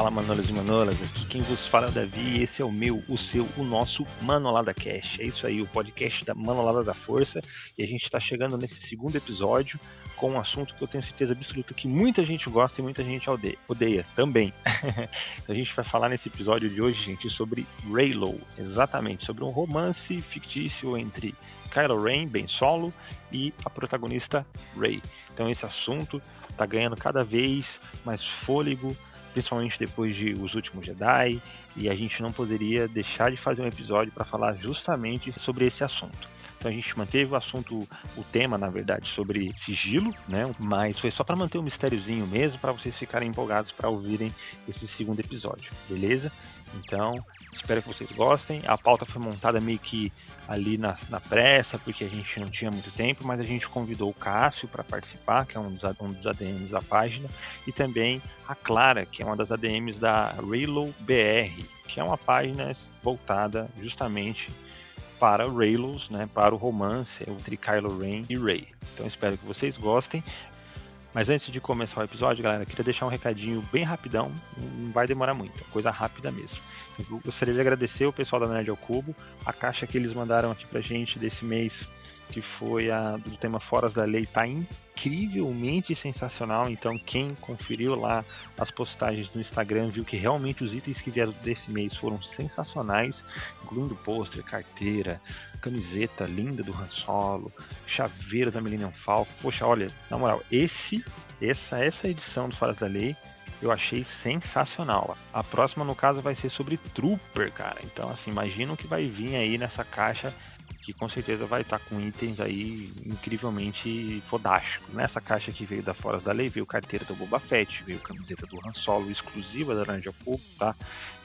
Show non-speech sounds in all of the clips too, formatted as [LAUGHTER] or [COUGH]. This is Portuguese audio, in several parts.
Fala Manolas e Manolas, aqui quem vos fala é o Davi e esse é o meu, o seu, o nosso Manolada Cash. É isso aí, o podcast da Manolada da Força e a gente está chegando nesse segundo episódio com um assunto que eu tenho certeza absoluta que muita gente gosta e muita gente odeia, também. [LAUGHS] a gente vai falar nesse episódio de hoje, gente, sobre Raylo, exatamente, sobre um romance fictício entre Kylo Ren, Ben Solo, e a protagonista Rey. Então esse assunto está ganhando cada vez mais fôlego, principalmente depois de Os Últimos Jedi, e a gente não poderia deixar de fazer um episódio para falar justamente sobre esse assunto. Então a gente manteve o assunto, o tema, na verdade, sobre sigilo, né? Mas foi só para manter o um mistériozinho mesmo, para vocês ficarem empolgados para ouvirem esse segundo episódio, beleza? Então, espero que vocês gostem. A pauta foi montada meio que ali na, na pressa, porque a gente não tinha muito tempo, mas a gente convidou o Cássio para participar, que é um dos, um dos ADMs da página, e também a Clara, que é uma das ADMs da Raylo BR, que é uma página voltada justamente para Raylos, né, para o romance entre Kylo Ren e Rey. Então espero que vocês gostem. Mas antes de começar o episódio, galera, queria deixar um recadinho bem rapidão, não vai demorar muito, é coisa rápida mesmo. Eu gostaria de agradecer o pessoal da Nerd ao Cubo, a caixa que eles mandaram aqui pra gente desse mês, que foi a do tema Foras da Lei, tá incrivelmente sensacional. Então, quem conferiu lá as postagens no Instagram viu que realmente os itens que vieram desse mês foram sensacionais, incluindo pôster, carteira, camiseta linda do Han Solo, chaveiro da Millennium Falcon. Poxa, olha, na moral, esse, essa, essa edição do Foras da Lei eu achei sensacional. A próxima, no caso, vai ser sobre Trooper, cara. Então, assim, imagina o que vai vir aí nessa caixa, que com certeza vai estar com itens aí incrivelmente fodásticos. Nessa caixa que veio da Foras da Lei, veio carteira do Boba Fett, veio camiseta do Han Solo exclusiva da Laranja Fogo, tá?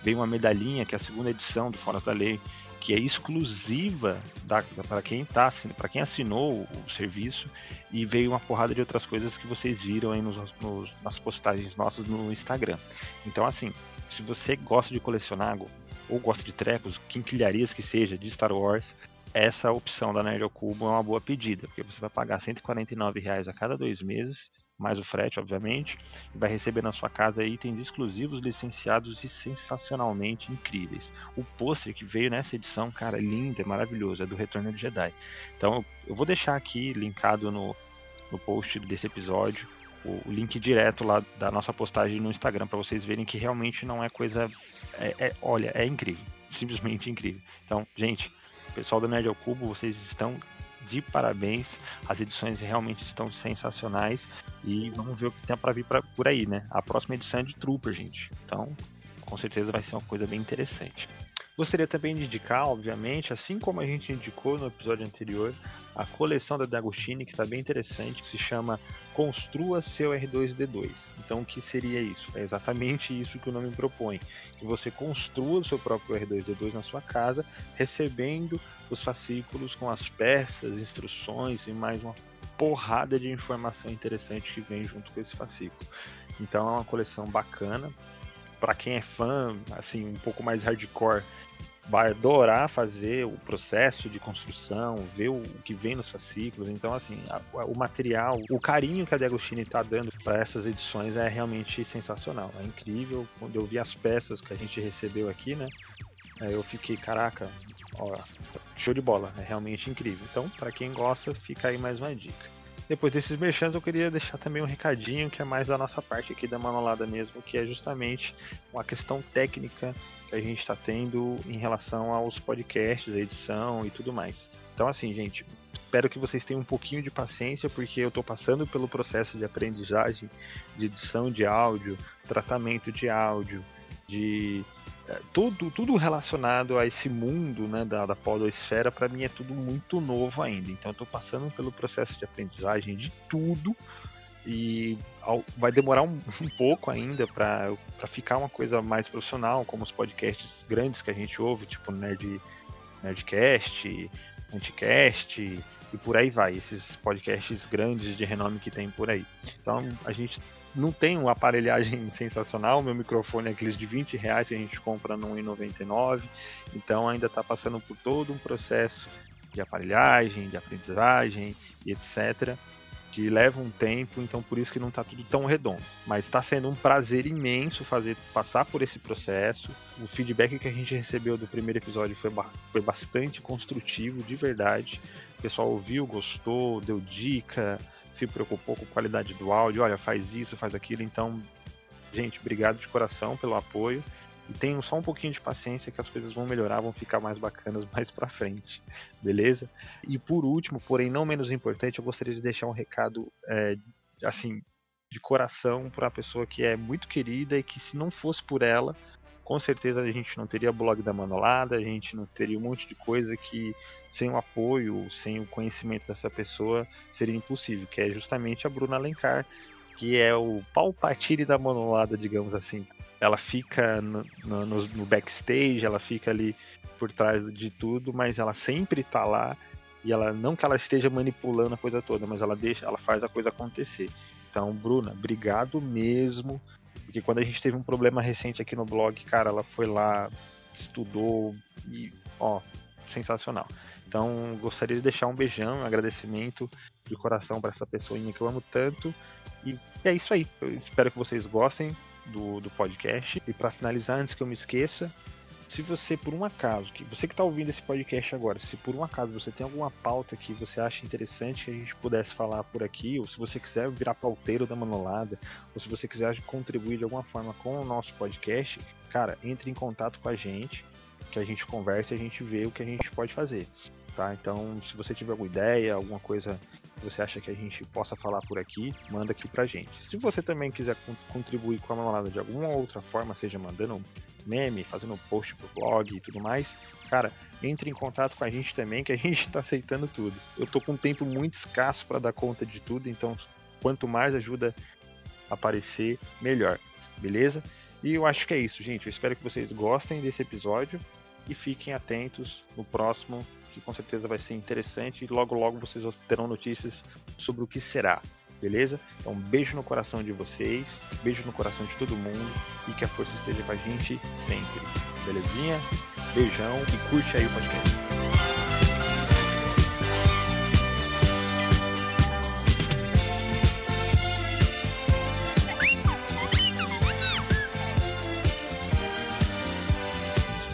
Veio uma medalhinha, que é a segunda edição do Foras da Lei, que é exclusiva para quem tá, para quem assinou o, serviço e veio uma porrada de outras coisas que vocês viram aí nos, nos, nas postagens nossas no Instagram. Então assim, se você gosta de colecionar ou gosta de trecos, quinquilharias que seja de Star Wars, essa opção da Nerd ao Cubo é uma boa pedida, porque você vai pagar 149 reais a cada dois meses mais o frete, obviamente, e vai receber na sua casa itens exclusivos, licenciados e sensacionalmente incríveis. O pôster que veio nessa edição, cara, lindo, é maravilhoso, é do Retorno de Jedi. Então eu vou deixar aqui linkado no, no post desse episódio o, o link direto lá da nossa postagem no Instagram para vocês verem que realmente não é coisa. É, é, olha, é incrível, simplesmente incrível. Então, gente, pessoal do Nerd ao Cubo, vocês estão de parabéns. As edições realmente estão sensacionais. E vamos ver o que tem para vir pra, por aí, né? A próxima edição é de Trooper, gente. Então, com certeza vai ser uma coisa bem interessante. Gostaria também de indicar, obviamente, assim como a gente indicou no episódio anterior, a coleção da D'Agostini, que está bem interessante, que se chama Construa seu R2D2. Então, o que seria isso? É exatamente isso que o nome propõe: que você construa o seu próprio R2D2 na sua casa, recebendo os fascículos com as peças, instruções e mais uma porrada de informação interessante que vem junto com esse fascículo. Então, é uma coleção bacana. Para quem é fã, assim, um pouco mais hardcore vai adorar fazer o processo de construção, ver o que vem nos fascículos. Então, assim, a, o material, o carinho que a Diagostini está dando para essas edições é realmente sensacional. É incrível. Quando eu vi as peças que a gente recebeu aqui, né? Eu fiquei, caraca, ó, show de bola, é realmente incrível. Então, para quem gosta, fica aí mais uma dica. Depois desses merchans, eu queria deixar também um recadinho que é mais da nossa parte aqui da Manolada mesmo, que é justamente uma questão técnica que a gente está tendo em relação aos podcasts, a edição e tudo mais. Então, assim, gente, espero que vocês tenham um pouquinho de paciência, porque eu estou passando pelo processo de aprendizagem de edição de áudio, tratamento de áudio, de tudo, tudo relacionado a esse mundo né, da, da podosfera, para mim é tudo muito novo ainda. Então eu estou passando pelo processo de aprendizagem de tudo e vai demorar um, [LAUGHS] um pouco ainda para ficar uma coisa mais profissional, como os podcasts grandes que a gente ouve, tipo Nerd, Nerdcast, Anticast e por aí vai, esses podcasts grandes de renome que tem por aí. Então a gente não tem uma aparelhagem [LAUGHS] sensacional, meu microfone é aqueles de 20 reais que a gente compra no 1,99, então ainda está passando por todo um processo de aparelhagem, de aprendizagem e etc. que leva um tempo, então por isso que não está tudo tão redondo. Mas está sendo um prazer imenso fazer passar por esse processo. O feedback que a gente recebeu do primeiro episódio foi, foi bastante construtivo, de verdade. Pessoal ouviu, gostou, deu dica, se preocupou com a qualidade do áudio, olha, faz isso, faz aquilo. Então, gente, obrigado de coração pelo apoio. E tenham só um pouquinho de paciência que as coisas vão melhorar, vão ficar mais bacanas [LAUGHS] mais pra frente, beleza? E por último, porém não menos importante, eu gostaria de deixar um recado, é, assim, de coração para pessoa que é muito querida e que se não fosse por ela, com certeza a gente não teria blog da Manolada, a gente não teria um monte de coisa que sem o apoio, sem o conhecimento dessa pessoa seria impossível, que é justamente a Bruna Alencar, que é o palpatine da Manolada, digamos assim ela fica no, no, no, backstage, ela fica ali por trás de tudo, mas ela sempre tá lá e ela não que ela esteja manipulando a coisa toda, mas ela deixa, ela faz a coisa acontecer. Então, Bruna, obrigado mesmo, porque quando a gente teve um problema recente aqui no blog, cara, ela foi lá, estudou e ó, sensacional. Então, gostaria de deixar um beijão, um agradecimento de coração para essa pessoinha que eu amo tanto. E é isso aí. Eu espero que vocês gostem do, do podcast. E para finalizar, antes que eu me esqueça, se você por um acaso, que você que está ouvindo esse podcast agora, se por um acaso você tem alguma pauta que você acha interessante que a gente pudesse falar por aqui, ou se você quiser virar pauteiro da Manolada, ou se você quiser contribuir de alguma forma com o nosso podcast, cara, entre em contato com a gente, que a gente conversa e a gente vê o que a gente pode fazer. Tá? Então, se você tiver alguma ideia, alguma coisa que você acha que a gente possa falar por aqui, manda aqui pra gente. Se você também quiser contribuir com a Mamalada de alguma outra forma, seja mandando um meme, fazendo um post pro blog e tudo mais, cara, entre em contato com a gente também, que a [LAUGHS] gente tá aceitando tudo. Eu tô com um tempo muito escasso para dar conta de tudo, então quanto mais ajuda aparecer, melhor. Beleza? E eu acho que é isso, gente. Eu espero que vocês gostem desse episódio e fiquem atentos no próximo que com certeza vai ser interessante e logo logo vocês terão notícias sobre o que será. Beleza? Então, um beijo no coração de vocês, beijo no coração de todo mundo e que a força esteja com a gente sempre. Belezinha? Beijão e curte aí o podcast.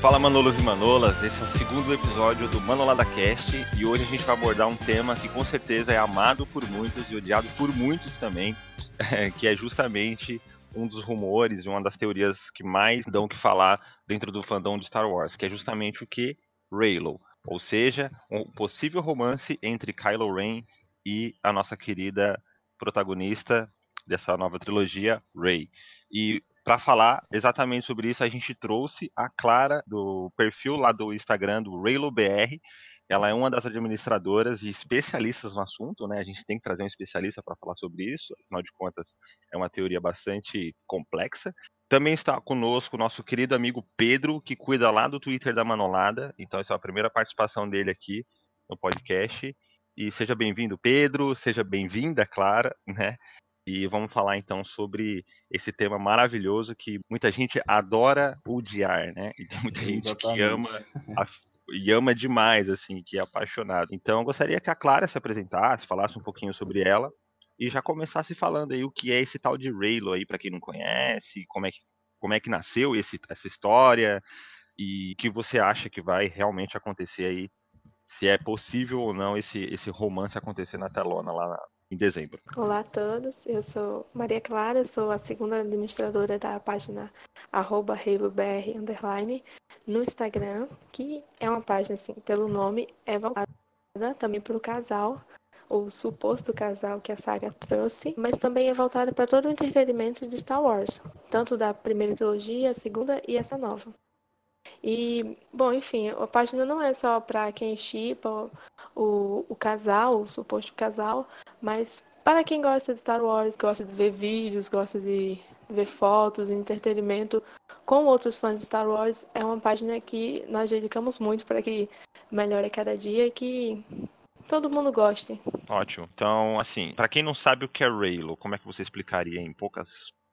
Fala Manolos e Manolas, esse é o segundo episódio do Manolada Cast e hoje a gente vai abordar um tema que com certeza é amado por muitos e odiado por muitos também, [LAUGHS] que é justamente um dos rumores e uma das teorias que mais dão que falar dentro do fandom de Star Wars, que é justamente o que? Raylo, ou seja, um possível romance entre Kylo Ren e a nossa querida protagonista dessa nova trilogia, Rey. E para falar exatamente sobre isso, a gente trouxe a Clara do perfil lá do Instagram do RayloBR. Ela é uma das administradoras e especialistas no assunto, né? A gente tem que trazer um especialista para falar sobre isso, afinal de contas, é uma teoria bastante complexa. Também está conosco o nosso querido amigo Pedro, que cuida lá do Twitter da Manolada. Então, essa é a primeira participação dele aqui no podcast. E seja bem-vindo, Pedro, seja bem-vinda, Clara, né? E vamos falar então sobre esse tema maravilhoso que muita gente adora odiar, né? E tem muita gente Exatamente. que ama a, e ama demais, assim, que é apaixonado. Então eu gostaria que a Clara se apresentasse, falasse um pouquinho sobre ela e já começasse falando aí o que é esse tal de Raylo aí para quem não conhece, como é que como é que nasceu esse, essa história e o que você acha que vai realmente acontecer aí, se é possível ou não esse esse romance acontecer na telona lá em dezembro. Olá a todos, eu sou Maria Clara, sou a segunda administradora da página arroba underline no Instagram, que é uma página, assim, pelo nome, é voltada também para o casal, o suposto casal que a saga trouxe, mas também é voltada para todo o entretenimento de Star Wars, tanto da primeira trilogia, a segunda e essa nova. E, bom, enfim, a página não é só para quem chipa o, o casal, o suposto casal, mas para quem gosta de Star Wars, gosta de ver vídeos, gosta de ver fotos, entretenimento com outros fãs de Star Wars, é uma página que nós dedicamos muito para que melhore cada dia e que todo mundo goste. Ótimo. Então, assim, para quem não sabe o que é Raylo, como é que você explicaria em poucas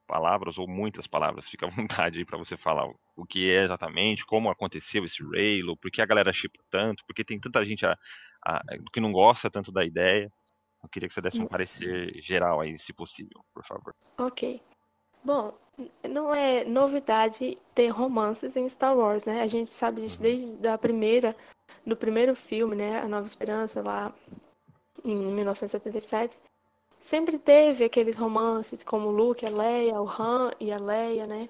palavras ou muitas palavras, fica à [LAUGHS] vontade aí para você falar o que é exatamente, como aconteceu esse Raylo, por que a galera chipa tanto, por que tem tanta gente a, a, que não gosta tanto da ideia. Eu queria que você desse um hum. parecer geral aí, se possível, por favor. Ok. Bom, não é novidade ter romances em Star Wars, né? A gente sabe disso uhum. desde a primeira, do primeiro filme, né? A Nova Esperança, lá em 1977. Sempre teve aqueles romances como Luke, a Leia, o Han e a Leia, né?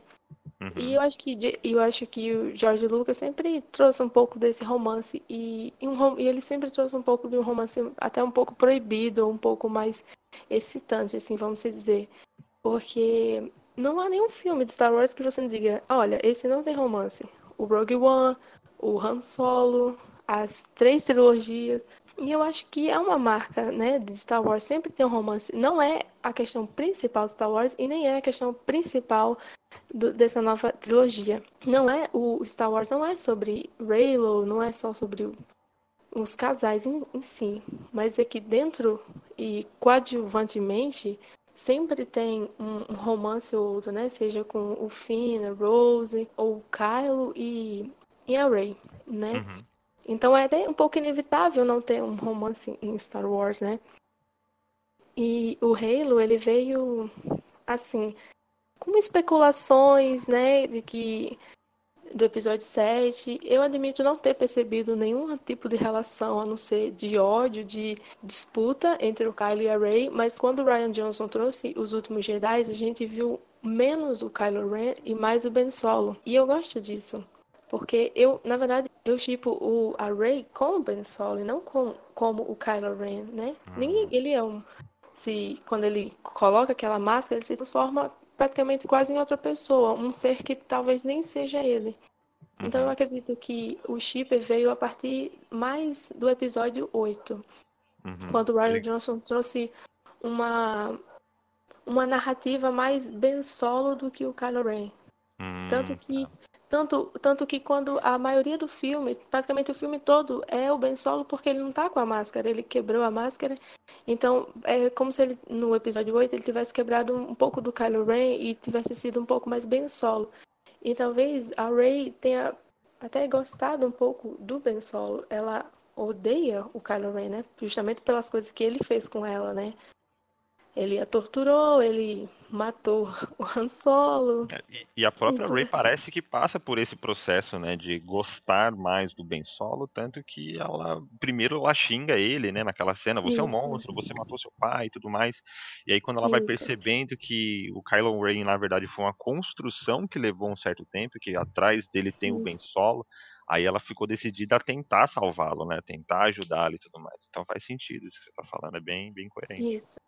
Uhum. E eu acho que eu acho que o George Lucas sempre trouxe um pouco desse romance e, e, um, e ele sempre trouxe um pouco de um romance até um pouco proibido, um pouco mais excitante, assim, vamos dizer. Porque não há nenhum filme de Star Wars que você diga, olha, esse não tem romance. O Rogue One, o Han Solo, as três trilogias. E eu acho que é uma marca, né, de Star Wars sempre tem um romance. Não é a questão principal de Star Wars e nem é a questão principal do, dessa nova trilogia. Não é o Star Wars não é sobre Reylo, não é só sobre os casais em, em si, mas é que dentro e coadjuvantemente sempre tem um, romance ou outro, né? Seja com o Finn, a Rose, ou o Kylo e, e a Rey, né? Uhum. Então é um pouco inevitável não ter um romance em Star Wars, né? E o Halo, ele veio assim, com especulações, né, de que do episódio 7, eu admito não ter percebido nenhum tipo de relação, a não ser de ódio, de disputa entre o Kylo e a Rey, mas quando o Ryan Johnson trouxe os últimos Jedi, a gente viu menos o Kylo Ren e mais o Ben Solo. E eu gosto disso. Porque eu, na verdade, eu tipo o a Rey com o Ben Solo e não com, como o Kylo Ren, né? Uhum. Ninguém, ele é um se quando ele coloca aquela máscara, ele se transforma praticamente quase em outra pessoa, um ser que talvez nem seja ele. Então eu uhum. acredito que o Shipper veio a partir mais do episódio 8. Uhum. Quando o Ryan Johnson trouxe uma uma narrativa mais bem solo do que o Kylo Ren. Hum, tanto que tá. Tanto, tanto que quando a maioria do filme, praticamente o filme todo é o Ben Solo porque ele não tá com a máscara, ele quebrou a máscara. Então, é como se ele no episódio 8 ele tivesse quebrado um pouco do Kylo Ren e tivesse sido um pouco mais Ben Solo. E talvez a Rey tenha até gostado um pouco do Ben Solo. Ela odeia o Kylo Ren, né? Justamente pelas coisas que ele fez com ela, né? Ele a torturou, ele matou o Han Solo. É, e, a própria então, Rey parece que passa por esse processo, né, de gostar mais do Ben Solo, tanto que ela primeiro ela xinga ele, né, naquela cena, você Isso. é um monstro, você matou seu pai e tudo mais. E aí quando ela Isso. vai percebendo que o Kylo Ren na verdade foi uma construção que levou um certo tempo, que atrás dele tem Isso. o Ben Solo, aí ela ficou decidida a tentar salvá-lo, né, tentar ajudá-lo e tudo mais. Então faz sentido isso que você está falando, é bem, bem coerente. Isso.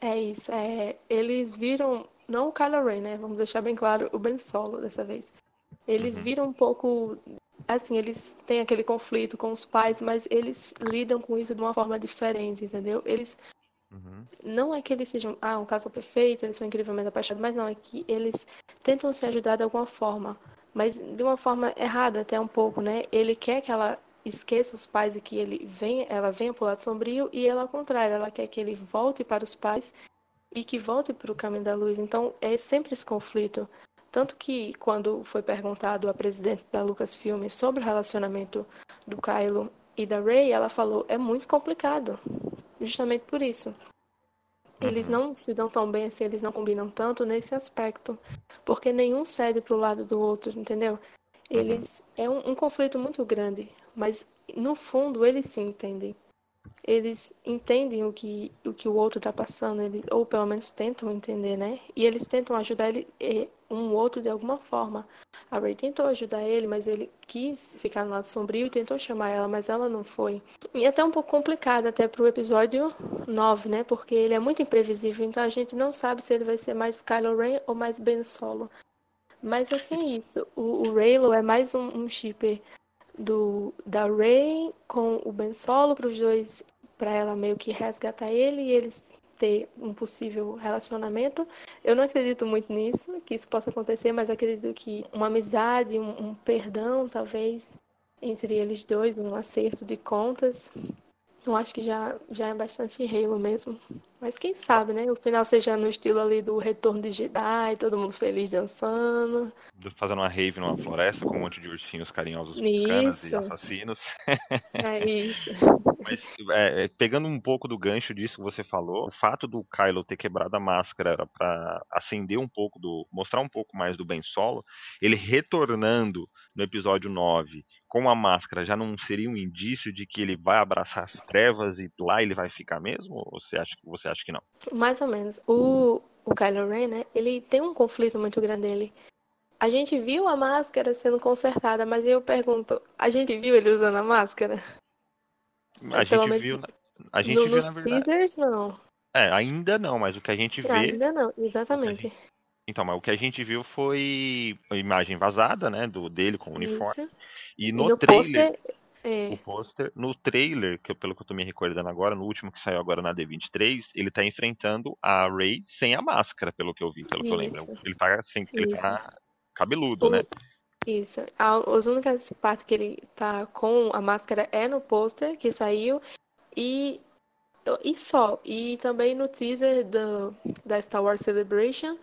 É isso. É, eles viram, não o Kylo Ren, né? Vamos deixar bem claro, o Ben Solo dessa vez. Eles uhum. viram um pouco. Assim, eles têm aquele conflito com os pais, mas eles lidam com isso de uma forma diferente, entendeu? Eles. Uhum. Não é que eles sejam, ah, um casal perfeito, eles são incrivelmente apaixonados, mas não, é que eles tentam se ajudar de alguma forma, mas de uma forma errada até um pouco, né? Ele quer que ela esqueça os pais e que ele venha, ela venha para o lado sombrio e ela ao contrário, ela quer que ele volte para os pais e que volte para o caminho da luz. Então é sempre esse conflito. Tanto que quando foi perguntado à presidente da Lucasfilm sobre o relacionamento do Kylo e da Rey, ela falou: é muito complicado, justamente por isso. Eles uhum. não se dão tão bem assim, eles não combinam tanto nesse aspecto, porque nenhum cede para o lado do outro, entendeu? Uhum. Eles é um, um conflito muito grande mas no fundo eles se entendem. Eles entendem o que o, que o outro está passando, eles, ou pelo menos tentam entender, né? E eles tentam ajudar ele, um outro de alguma forma. A Ray tentou ajudar ele, mas ele quis ficar no lado sombrio e tentou chamar ela, mas ela não foi. E é até um pouco complicado até pro episódio 9, né? Porque ele é muito imprevisível, então a gente não sabe se ele vai ser mais Kylo Ren ou mais Ben Solo. Mas enfim, é isso. O, o Raylo é mais um, um shipper do da Ray com o Ben Solo para os dois, para ela meio que resgatar ele e eles ter um possível relacionamento. Eu não acredito muito nisso, que isso possa acontecer, mas acredito que uma amizade, um, um perdão, talvez, entre eles dois, um acerto de contas. Eu acho que já, já é bastante Halo mesmo. Mas quem sabe, né? O final seja no estilo ali do Retorno de Jedi, todo mundo feliz dançando. Fazendo uma rave numa floresta com um monte de ursinhos carinhosos bacanas e assassinos. [LAUGHS] É isso. [LAUGHS] Mas é, é, pegando um pouco do gancho disso que você falou, o fato do Kylo ter quebrado a máscara para acender um pouco do. mostrar um pouco mais do Ben Solo, ele retornando no episódio 9 com a máscara já não seria um indício de que ele vai abraçar as trevas e lá ele vai ficar mesmo? Ou você acha, você acha que não? Mais ou menos. O, o Kylo Ren, né? Ele tem um conflito muito grande dele. A gente viu a máscara sendo consertada, mas eu pergunto, a gente viu ele usando a máscara? A gente menos, viu, a gente no, viu nos na verdade. teasers, não. É, ainda não, mas o que a gente vê. Ainda não, exatamente. Então, mas o que a gente viu foi a imagem vazada, né, do dele com o uniforme. Isso. E no, e no trailer, poster, é... o pôster, no trailer, que pelo que eu tô me recordando agora, no último que saiu agora na D23, ele tá enfrentando a Ray sem a máscara, pelo que eu vi, pelo Isso. que eu lembro. Ele tá, sem, ele tá cabeludo, o... né? Isso. As únicas partes que ele tá com a máscara é no pôster que saiu e e só. E também no teaser do, da Star Wars Celebration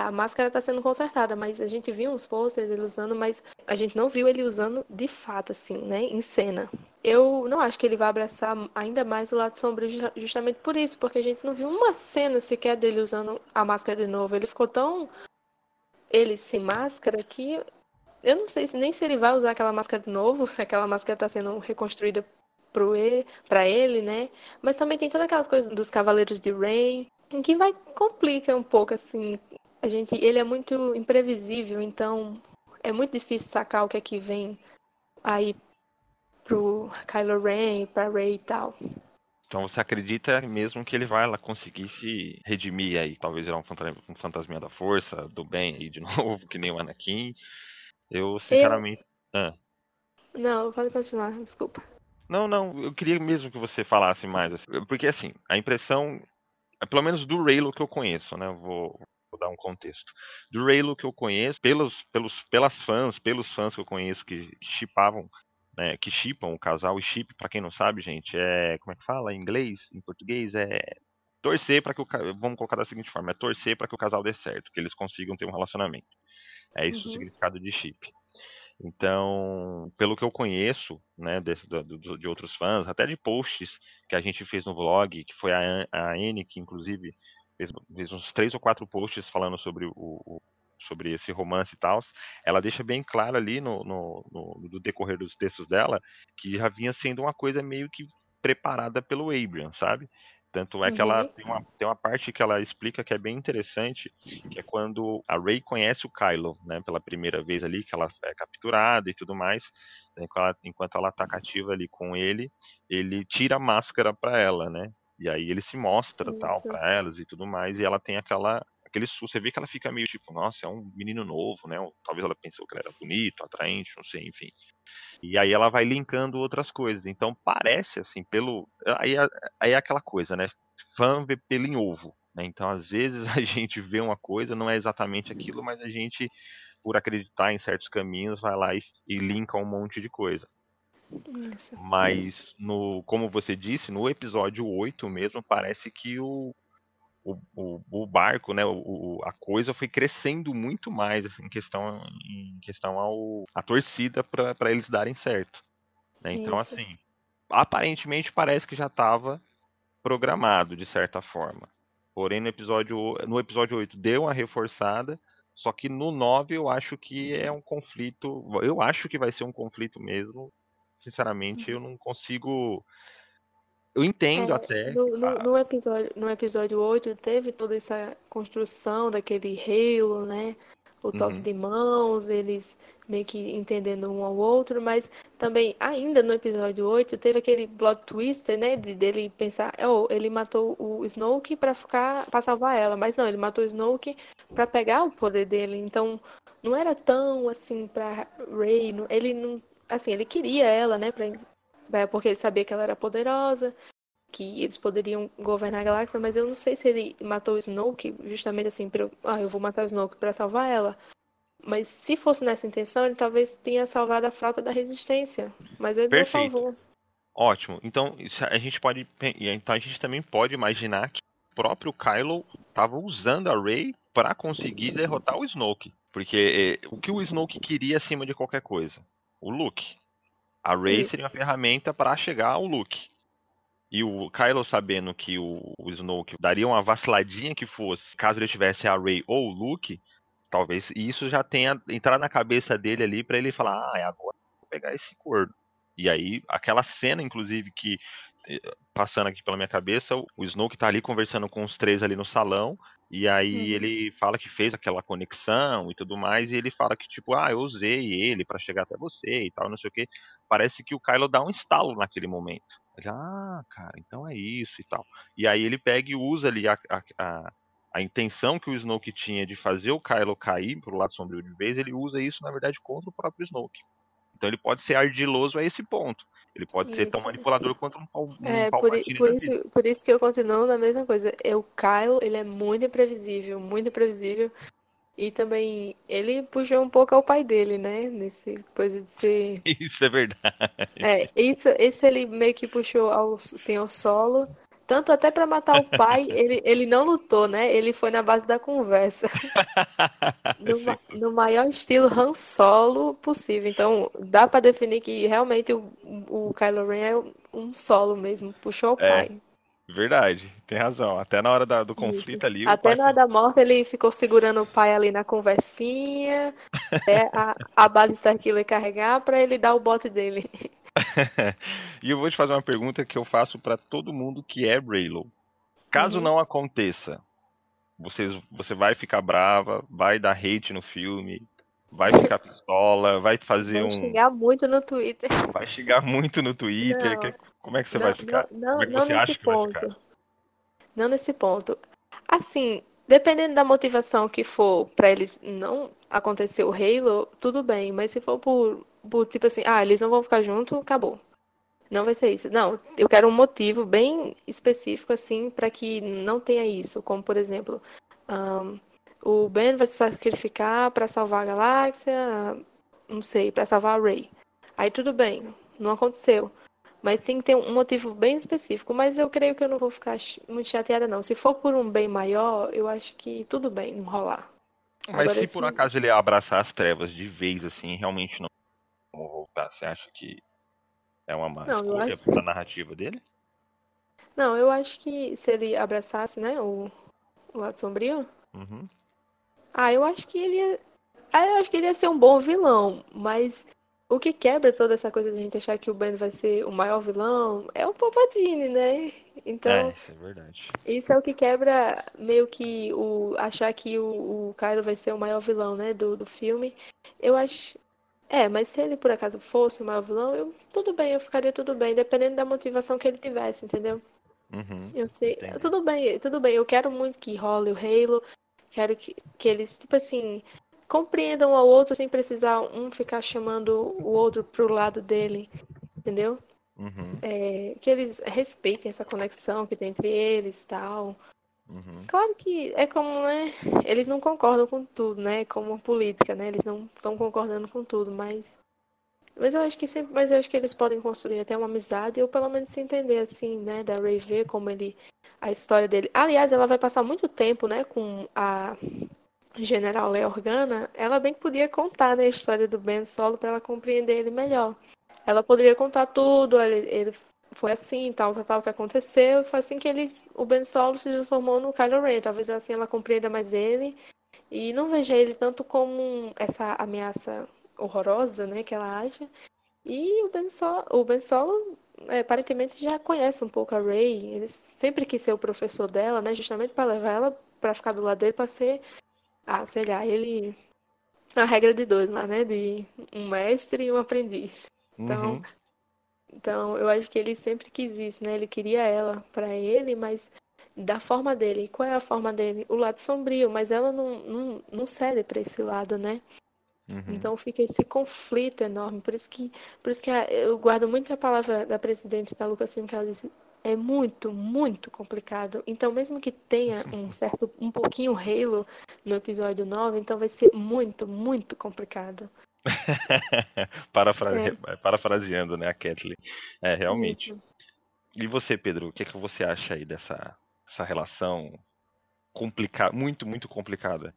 a máscara está sendo consertada, mas a gente viu uns posters dele usando, mas a gente não viu ele usando de fato, assim, né, em cena. Eu não acho que ele vai abraçar ainda mais o lado sombrio justamente por isso, porque a gente não viu uma cena sequer dele usando a máscara de novo. Ele ficou tão ele sem máscara que eu não sei nem se ele vai usar aquela máscara de novo, [LAUGHS] se aquela máscara está sendo reconstruída para ele, né? Mas também tem todas aquelas coisas dos Cavaleiros de Rain, em que vai complica um pouco assim a gente, ele é muito imprevisível, então é muito difícil sacar o que é que vem aí pro Kylo Ren, pra Rey e tal. Então você acredita mesmo que ele vai lá conseguir se redimir aí, talvez virar um fantasminha da força, do bem aí de [LAUGHS] novo, que nem o Anakin. Eu sinceramente. Eu... Ah. Não, pode continuar, desculpa. Não, não, eu queria mesmo que você falasse mais, assim, porque assim, a impressão, pelo menos do Raylo que eu conheço, né? Vou dar um contexto. Do Raylo que eu conheço, pelos, pelos, pelas fãs, pelos fãs que eu conheço que chipavam, né, que chipam o casal, e chip, para quem não sabe, gente, é, como é que fala em inglês, em português, é torcer para que o vamos colocar da seguinte forma, é torcer para que o casal dê certo, que eles consigam ter um relacionamento. É isso uhum. o significado de chip. Então, pelo que eu conheço, né, de, de, de, outros fãs, até de posts que a gente fez no vlog, que foi a, a Anne que inclusive fez, fez uns três ou quatro posts falando sobre o, o sobre esse romance e tal, ela deixa bem claro ali no, no, no, no, decorrer dos textos dela que já vinha sendo uma coisa meio que preparada pelo Abraham, sabe? Tanto é que ela uhum. tem uma, tem uma parte que ela explica que é bem interessante, que é quando a Rey conhece o Kylo, né, pela primeira vez ali, que ela é capturada e tudo mais, né, enquanto ela, enquanto ela tá cativa ali com ele, ele tira a máscara para ela, né? E aí ele se mostra Isso. tal para elas e tudo mais, e ela tem aquela aquele susto, você vê que ela fica meio tipo, nossa, é um menino novo, né? Talvez ela pensou que ele era bonito, atraente, não sei, enfim. E aí ela vai linkando outras coisas. Então parece assim, pelo aí, aí é aquela coisa, né? Fã vê pelo em ovo, né? Então às vezes [LAUGHS] a gente vê uma coisa, não é exatamente aquilo, mas a gente por acreditar em certos caminhos vai lá e, e linka um monte de coisa. Isso. Mas, no, como você disse, no episódio 8 mesmo, parece que o, o, o, o barco, né, o, a coisa foi crescendo muito mais assim, em questão, em questão ao, a torcida para eles darem certo. Né? Então, assim, aparentemente parece que já estava programado, de certa forma. Porém, no episódio, no episódio 8 deu uma reforçada, só que no 9 eu acho que é um conflito. Eu acho que vai ser um conflito mesmo sinceramente, eu não consigo. Eu entendo é, até. No, no, no, episódio, no episódio 8 teve toda essa construção daquele Halo, né? O toque uhum. de mãos, eles meio que entendendo um ao outro, mas também, ainda no episódio 8, teve aquele plot twister, né? De dele pensar, oh, ele matou o Snoke para ficar. para salvar ela. Mas não, ele matou o Snoke para pegar o poder dele. Então, não era tão assim pra Rey. Ele não assim, ele queria ela, né, pra, é, porque ele sabia que ela era poderosa, que eles poderiam governar a galáxia, mas eu não sei se ele matou o Snoke justamente assim, pra, ah, eu vou matar o Snoke para salvar ela. Mas se fosse nessa intenção, ele talvez tenha salvado a frota da resistência, mas ele Perfeito. não salvou. Ótimo. Então, a gente pode então a gente também pode imaginar que próprio Kylo estava usando a Rey para conseguir derrotar o Snoke. Porque é, o que o Snoke queria acima de qualquer coisa? O Luke. A Rey seria uma ferramenta para chegar ao Luke. E o Kylo sabendo que o, o Snoke daria uma vaciladinha que fosse, caso ele tivesse a Rey ou o Luke, talvez isso já tenha entrado na cabeça dele ali para ele falar: "Ah, é agora vou pegar esse corno". E aí aquela cena inclusive que eh, passando aqui pela minha cabeça, o Snoke tá ali conversando com os três ali no salão, e aí uhum. ele fala que fez aquela conexão e tudo mais, e ele fala que, tipo, ah, eu usei ele para chegar até você e tal, não sei o que. Parece que o Kylo dá um estalo naquele momento. Ele, ah, cara, então é isso e tal. E aí ele pega e usa ali a, a, a, a intenção que o Snoke tinha de fazer o Kylo cair pro lado sombrio de vez, ele usa isso, na verdade, contra o próprio Snoke. Então ele pode ser ardiloso a esse ponto. Ele pode isso. ser tão manipulador quanto um, um é, por, por isso, por isso que eu continuo na mesma coisa. O Kyle, ele é muito imprevisível, muito imprevisível. E também ele puxou um pouco ao pai dele, né? Nesse coisa de ser. [LAUGHS] Isso é verdade. É, isso, esse ele meio que puxou ao senhor solo. Tanto até para matar o pai, [LAUGHS] ele, ele não lutou, né? Ele foi na base da conversa. [LAUGHS] no, no, maior estilo Han Solo possível. Então, dá para definir que realmente o, o Kylo Ren é um solo mesmo. Puxou o é. pai. Verdade, tem razão. Até na hora da, do conflito ali. Até na hora da morte ele ficou segurando o pai ali na conversinha, até a, a base Starkiller carregar para ele dar o bote dele. [LAUGHS] e eu vou te fazer uma pergunta que eu faço para todo mundo que é Raylo. Caso uhum. não aconteça, você, você vai ficar brava, vai dar hate no filme, vai ficar [LAUGHS] pistola, vai fazer vai um. Vai xingar muito no Twitter. Vai xingar muito no Twitter. Não, Como é que você não, vai ficar? Não, não, é não nesse ponto. Não nesse ponto. Assim, dependendo da motivação que for para eles não acontecer o Halo, tudo bem. Mas se for por, por tipo assim, ah, eles não vão ficar juntos, acabou. Não vai ser isso. Não, eu quero um motivo bem específico, assim, para que não tenha isso. Como, por exemplo, um, o Ben vai se sacrificar para salvar a galáxia, não sei, para salvar a Rey. Aí tudo bem, não aconteceu. Mas tem que ter um motivo bem específico. Mas eu creio que eu não vou ficar muito chateada, não. Se for por um bem maior, eu acho que tudo bem não rolar. Mas Agora, se por assim... acaso ele abraçar as trevas de vez, assim, realmente não vou voltar, você acha que é uma má escolha acho... pra narrativa dele? Não, eu acho que se ele abraçasse, né, o, o lado sombrio, uhum. Ah, eu acho que ele ia... Ah, eu acho que ele ia ser um bom vilão, mas o que quebra toda essa coisa de a gente achar que o Ben vai ser o maior vilão é o Palpatine, né? Então, é, isso é verdade. Isso é o que quebra meio que o achar que o, o Kylo vai ser o maior vilão, né, do, do filme. Eu acho é, mas se ele por acaso fosse o maior vilão, eu tudo bem, eu ficaria tudo bem, dependendo da motivação que ele tivesse, entendeu? Uhum, eu sei, entendi. tudo bem, tudo bem. Eu quero muito que role o Halo, Quero que, que eles, tipo assim, compreendam ao outro sem precisar um ficar chamando o outro pro lado dele, entendeu? Uhum. É, que eles respeitem essa conexão que tem entre eles e tal. Uhum. Claro que é como, né? Eles não concordam com tudo, né? Como política, né? Eles não estão concordando com tudo, mas. Mas eu acho que sempre, mas eu acho que eles podem construir até uma amizade, ou pelo menos se entender assim, né? Da Ray ver como ele a história dele. Aliás, ela vai passar muito tempo, né, com a General Leia Organa. Ela bem podia contar né, a história do Ben Solo para ela compreender ele melhor. Ela poderia contar tudo, ele, ele foi assim, tal, tal, tal, que aconteceu. Foi assim que eles, o Ben Solo se transformou no Kylo Ren. Talvez assim ela compreenda mais ele e não veja ele tanto como essa ameaça horrorosa, né, que ela acha. E o Ben Solo, o ben Solo é, aparentemente já conhece um pouco a Ray. Ele sempre quis ser o professor dela, né? Justamente para levar ela para ficar do lado dele, para ser, ah, sei lá, ele a regra de dois lá, né? De um mestre e um aprendiz. Então, uhum. então eu acho que ele sempre quis isso, né? Ele queria ela para ele, mas da forma dele. Qual é a forma dele? O lado sombrio, mas ela não, não, não cede para esse lado, né? Uhum. Então fica esse conflito enorme. Por isso que, por isso que eu guardo muito a palavra da presidente da Lucasfilm que ela disse é muito, muito complicado. Então, mesmo que tenha [LAUGHS] um certo, um pouquinho Halo no episódio 9, então vai ser muito, muito complicado. [LAUGHS] Parafrase... É. Parafraseando, né, a Kathleen. É, realmente. Isso. E você, Pedro, o que, é que você acha aí dessa essa relação complicada, muito, muito complicada.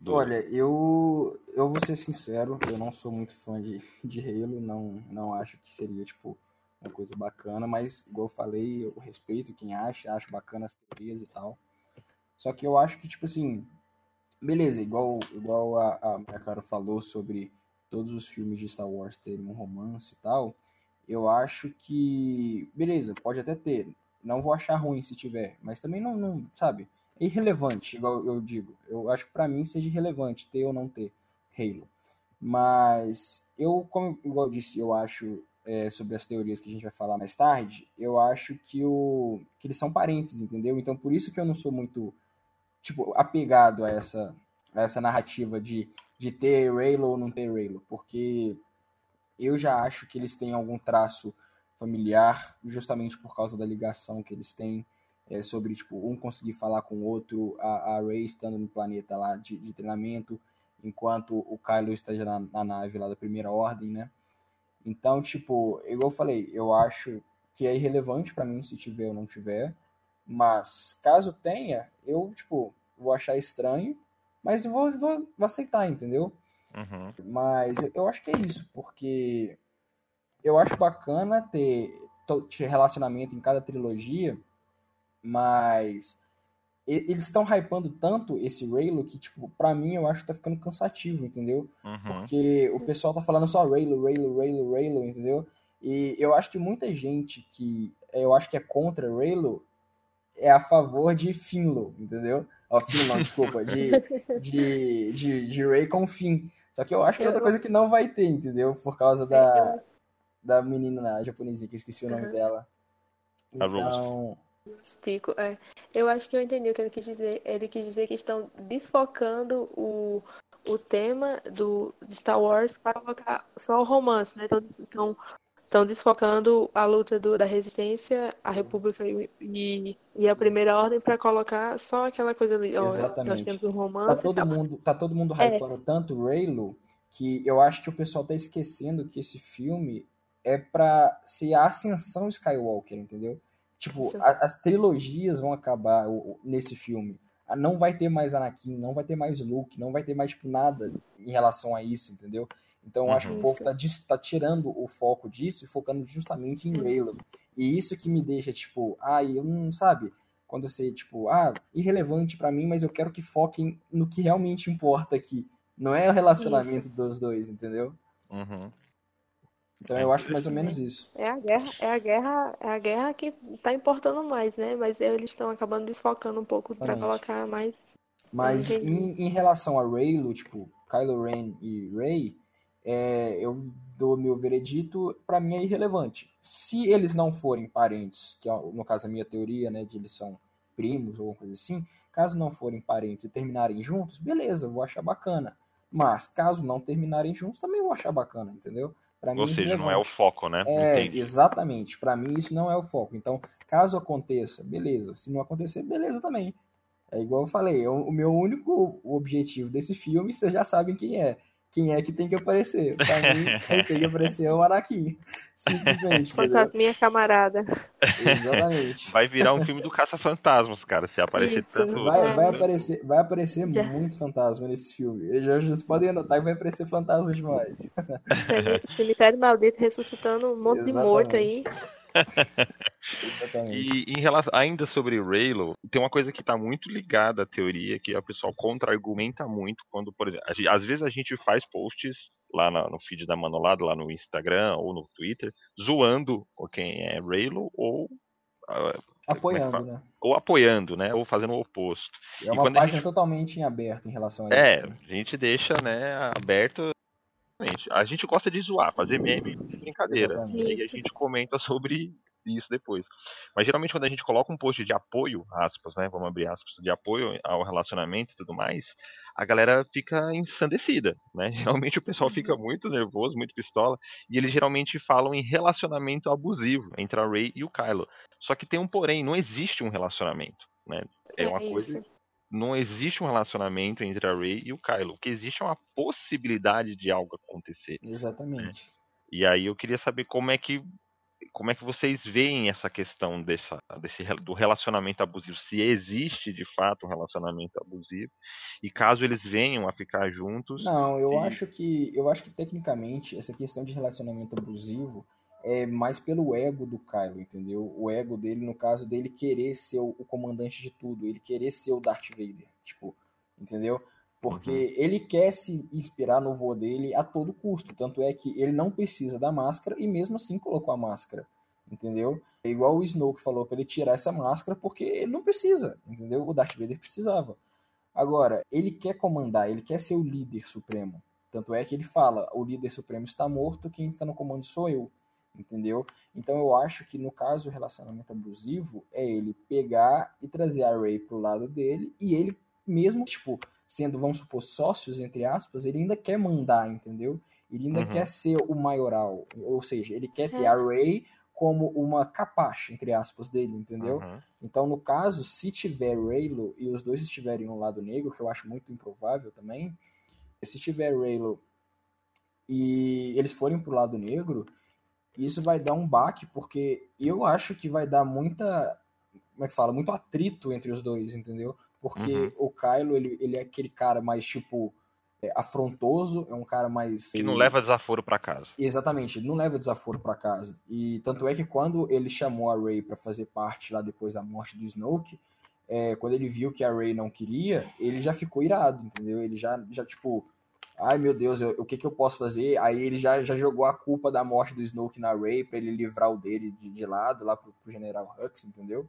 Do... Olha, eu eu vou ser sincero, eu não sou muito fã de, de Halo, não, não acho que seria, tipo, uma coisa bacana, mas, igual eu falei, eu respeito quem acha, acho bacana as teorias e tal. Só que eu acho que, tipo assim, beleza, igual, igual a, a minha cara falou sobre todos os filmes de Star Wars terem um romance e tal, eu acho que, beleza, pode até ter, não vou achar ruim se tiver, mas também não, não sabe, é irrelevante, igual eu digo. Eu acho que para mim seja irrelevante ter ou não ter Halo. Mas eu, como igual eu disse, eu acho é, sobre as teorias que a gente vai falar mais tarde, eu acho que, o, que eles são parentes, entendeu? Então por isso que eu não sou muito tipo apegado a essa, a essa narrativa de, de ter Halo ou não ter Halo, porque eu já acho que eles têm algum traço familiar, justamente por causa da ligação que eles têm é, sobre tipo um conseguir falar com o outro, a, a Rey estando no planeta lá de, de treinamento, enquanto o Kylo esteja na, na, nave lá da Primeira Ordem, né? Então, tipo, igual eu falei, eu acho que é irrelevante para mim se tiver ou não tiver, mas caso tenha, eu, tipo, vou achar estranho, mas vou, vou, vou aceitar, entendeu? Uhum. Mas eu acho que é isso, porque eu acho bacana ter, ter relacionamento em cada trilogia, mas eles estão hypando tanto esse Raylo que, tipo, pra mim eu acho que tá ficando cansativo, entendeu? Uhum. Porque o pessoal tá falando só Raylo, Raylo, Raylo, Raylo, entendeu? E eu acho que muita gente que eu acho que é contra Raylo é a favor de Finlo, entendeu? Ó, oh, Finlo, desculpa, [LAUGHS] de, de, de, de Ray com Finn. Só que eu acho que é outra coisa que não vai ter, entendeu? Por causa da, da menina japonesa, que eu esqueci o nome uhum. dela. Então. É. Eu acho que eu entendi o que ele quis dizer. Ele quis dizer que estão desfocando o, o tema do de Star Wars para colocar só o romance, né? Então, estão desfocando a luta do, da resistência, a República e, e a Primeira Ordem para colocar só aquela coisa ali. Exatamente. nós temos um romance. Tá todo, mundo, tá todo mundo é. hypando é. tanto Raylo que eu acho que o pessoal tá esquecendo que esse filme é para ser a ascensão Skywalker, entendeu? Tipo, a, as trilogias vão acabar nesse filme. Ah, não vai ter mais Anakin, não vai ter mais Luke, não vai ter mais tipo, nada em relação a isso, entendeu? Então eu acho que o povo tá, tá, tirando o foco disso e focando justamente em Raylo. E isso que me deixa, tipo, ah, eu não, sabe? Quando você, tipo, ah, irrelevante para mim, mas eu quero que foquem no que realmente importa aqui. Não é o relacionamento isso. dos dois, entendeu? Uhum. Então eu acho mais ou menos isso. É a guerra, é a guerra, é a guerra que tá importando mais, né? Mas eles estão acabando desfocando um pouco para colocar mais. Mas em, em, relação a Raylo, tipo, Kylo Ren e Rey, é, eu dou meu veredito, para mim é irrelevante. Se eles não forem parentes, que é, no caso a minha teoria, né, de eles são primos ou coisa assim, caso não forem parentes e terminarem juntos, beleza, vou achar bacana. Mas caso não terminarem juntos, também vou achar bacana, entendeu? Pra Ou mim, seja, não é o foco, né? É, Entendi. exatamente. Para mim, isso não é o foco. Então, caso aconteça, beleza. Se não acontecer, beleza também. É igual eu falei, o meu único objetivo desse filme, vocês já sabem quem é quem é que tem que aparecer. [LAUGHS] Pra mim, quem tem que aparecer é o Anakin. Simplesmente. minha camarada. Exatamente. Vai virar um filme do Caça-Fantasmas, cara, se aparecer Isso. tanto. Vai, vai aparecer, vai aparecer muito fantasma nesse filme. Já, vocês podem anotar que vai aparecer fantasma demais. Cemitério Maldito ressuscitando um monte Exatamente. de morto aí. E em relação, ainda sobre Raylo, tem uma coisa que está muito ligada à teoria, que a pessoa contra-argumenta muito quando, por exemplo, às vezes a gente faz posts lá no feed da Manolada, lá no Instagram ou no Twitter, zoando quem é Raylo ou uh, apoiando, é né? Ou apoiando, né? Ou fazendo o oposto. É uma página gente... totalmente em aberto em relação a é, isso. É, né? a gente deixa, né, aberto a gente gosta de zoar, fazer meme de brincadeira. E a gente comenta sobre isso depois. Mas geralmente quando a gente coloca um post de apoio, aspas, né? Vamos abrir aspas, de apoio ao relacionamento e tudo mais, a galera fica ensandecida, né? [LAUGHS] Geralmente o pessoal fica uhum. muito nervoso, muito pistola, e eles geralmente falam em relacionamento abusivo entre a Ray e o Kylo. Só que tem um porém, não existe um relacionamento, né? É uma é coisa não existe um relacionamento entre a Rey e o Kylo. O que existe é uma possibilidade de algo acontecer. Exatamente. Né? E aí eu queria saber como é que como é que vocês veem essa questão dessa, desse, do relacionamento abusivo? Se existe de fato um relacionamento abusivo e caso eles venham a ficar juntos? Não, eu e... acho que eu acho que tecnicamente essa questão de relacionamento abusivo é mais pelo ego do Kylo, entendeu? O ego dele, no caso dele, querer ser o, o comandante de tudo, ele querer ser o Darth Vader, tipo, entendeu? Porque uhum. ele quer se inspirar no vô dele a todo custo. Tanto é que ele não precisa da máscara e mesmo assim colocou a máscara. Entendeu? É igual o Snow que falou para ele tirar essa máscara porque ele não precisa. Entendeu? O Darth Vader precisava. Agora, ele quer comandar, ele quer ser o líder supremo. Tanto é que ele fala: o líder supremo está morto, quem está no comando sou eu. Entendeu? Então eu acho que no caso o relacionamento abusivo é ele pegar e trazer a Ray pro lado dele e ele mesmo, tipo, sendo, vamos supor, sócios, entre aspas, ele ainda quer mandar, entendeu? Ele ainda uhum. quer ser o maioral. Ou seja, ele quer ter é. a Ray como uma capacha, entre aspas, dele, entendeu? Uhum. Então, no caso, se tiver Raylo e os dois estiverem no lado negro, que eu acho muito improvável também, se tiver Raylo e eles forem pro lado negro, isso vai dar um baque, porque eu acho que vai dar muita. Como é que fala? Muito atrito entre os dois, entendeu? Porque uhum. o Kylo, ele, ele é aquele cara mais, tipo, é, afrontoso, é um cara mais. E não leva desaforo para casa. Exatamente, ele não leva desaforo para casa. E tanto é que quando ele chamou a Rey para fazer parte lá depois da morte do Snoke, é, quando ele viu que a Rey não queria, ele já ficou irado, entendeu? Ele já, já tipo, ai meu Deus, eu, o que, que eu posso fazer? Aí ele já, já jogou a culpa da morte do Snoke na Rey para ele livrar o dele de, de lado lá pro, pro General Hux, entendeu?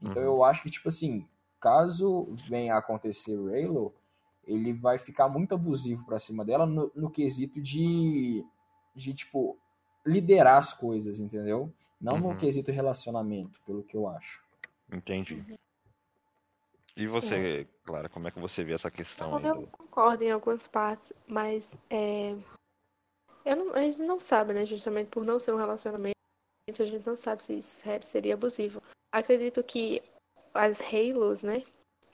Então uhum. eu acho que, tipo assim, caso venha a acontecer o Raylo, ele vai ficar muito abusivo para cima dela no, no, quesito de, de, tipo, liderar as coisas, entendeu? Não uhum. no quesito relacionamento, pelo que eu acho. Entendi. E você, é. Clara, como é que você vê essa questão? Eu, eu concordo em algumas partes, mas é, eu não, a gente não sabe, né? Justamente por não ser um relacionamento, a gente não sabe se isso seria abusivo. Acredito que as Halos, né?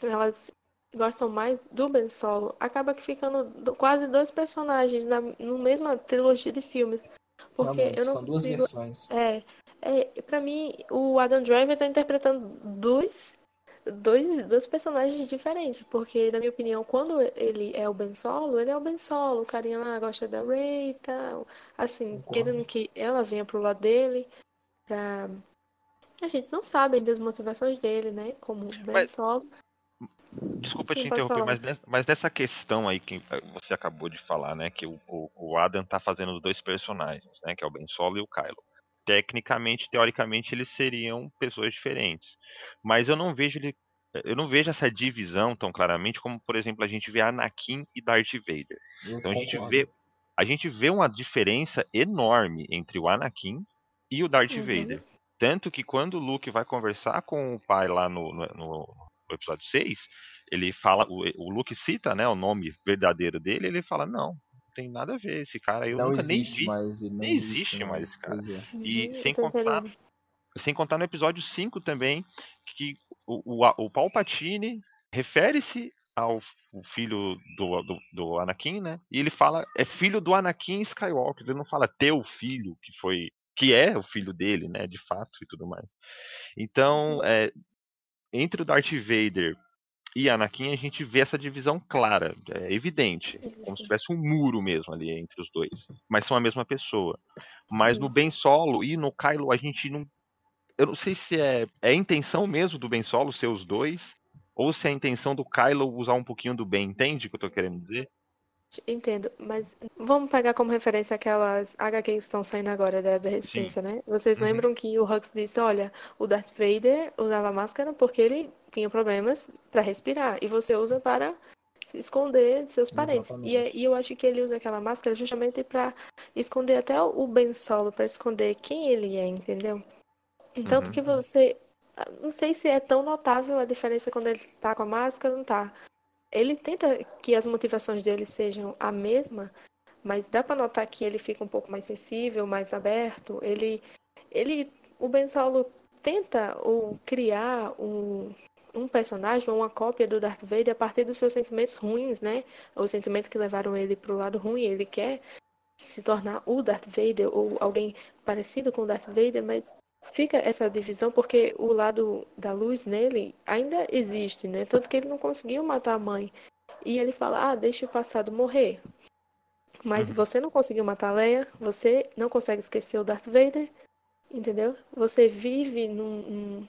Elas gostam mais do Ben Solo. Acaba que ficando quase dois personagens na no mesma trilogia de filmes. Porque Realmente, eu não são consigo. Duas versões. É, é, pra mim, o Adam Driver tá interpretando dois, dois, dois personagens diferentes. Porque, na minha opinião, quando ele é o Ben Solo, ele é o Ben Solo. O carinha lá gosta da Rey e tal. Assim, Concordo. querendo que ela venha pro lado dele pra a gente não sabe ainda as motivações dele, né? Como Ben mas... Solo. Desculpa Sim, te interromper, mas, mas dessa questão aí que você acabou de falar, né? Que o, o Adam tá fazendo os dois personagens, né? Que é o Ben Solo e o Kylo. Tecnicamente, teoricamente, eles seriam pessoas diferentes. Mas eu não vejo ele. Eu não vejo essa divisão tão claramente como, por exemplo, a gente vê Anakin e Darth Vader. Eu então a gente vê. A gente vê uma diferença enorme entre o Anakin e o Darth uhum. Vader. Tanto que quando o Luke vai conversar com o pai lá no, no, no episódio 6, ele fala, o, o, Luke cita né, o nome verdadeiro dele, ele fala, não, não tem nada a ver, esse cara eu não nunca nem vi. Mais, não nem existe mais, mais esse cara. É. E uhum, sem contar, sem contar no episódio 5 também, que o, o, o Palpatine refere-se ao filho do, do, do, Anakin, né? E ele fala, é filho do Anakin Skywalker. Ele não fala teu filho, que foi que é o filho dele, né, de fato e tudo mais. Então, é, entre o Darth Vader e Anakin, a gente vê essa divisão clara, é evidente, como se tivesse um muro mesmo ali entre os dois, mas são a mesma pessoa. Mas Isso. no Ben Solo e no Kylo a gente não eu não sei se é, é a intenção mesmo do Ben Solo ser os dois, ou se é a intenção do Kylo usar um pouquinho do Ben, entende o que eu tô querendo dizer? Entendo, mas vamos pegar como referência aquelas HQs que estão saindo agora da, da Resistência, Sim. né? Vocês uhum. lembram que o Hux disse, olha, o Darth Vader usava máscara porque ele tinha problemas para respirar, e você usa para se esconder de seus parentes. E, é, e, eu acho que ele usa aquela máscara justamente para esconder até o Ben Solo, para esconder quem ele é, entendeu? Tanto uhum. que você. Não sei se é tão notável a diferença quando ele está com a máscara ou não tá ele tenta que as motivações dele sejam a mesma, mas dá para notar que ele fica um pouco mais sensível, mais aberto. Ele, ele, o Ben Solo tenta ou criar um, um personagem, uma cópia do Darth Vader a partir dos seus sentimentos ruins, né? Os sentimentos que levaram ele para o lado ruim. Ele quer se tornar o Darth Vader ou alguém parecido com o Darth Vader, mas fica essa divisão porque o lado da luz nele ainda existe, né? Tanto que ele não conseguiu matar a mãe. E ele fala: "Ah, deixa o passado morrer". Mas uhum. você não conseguiu matar a Leia, você não consegue esquecer o Darth Vader, entendeu? Você vive num, num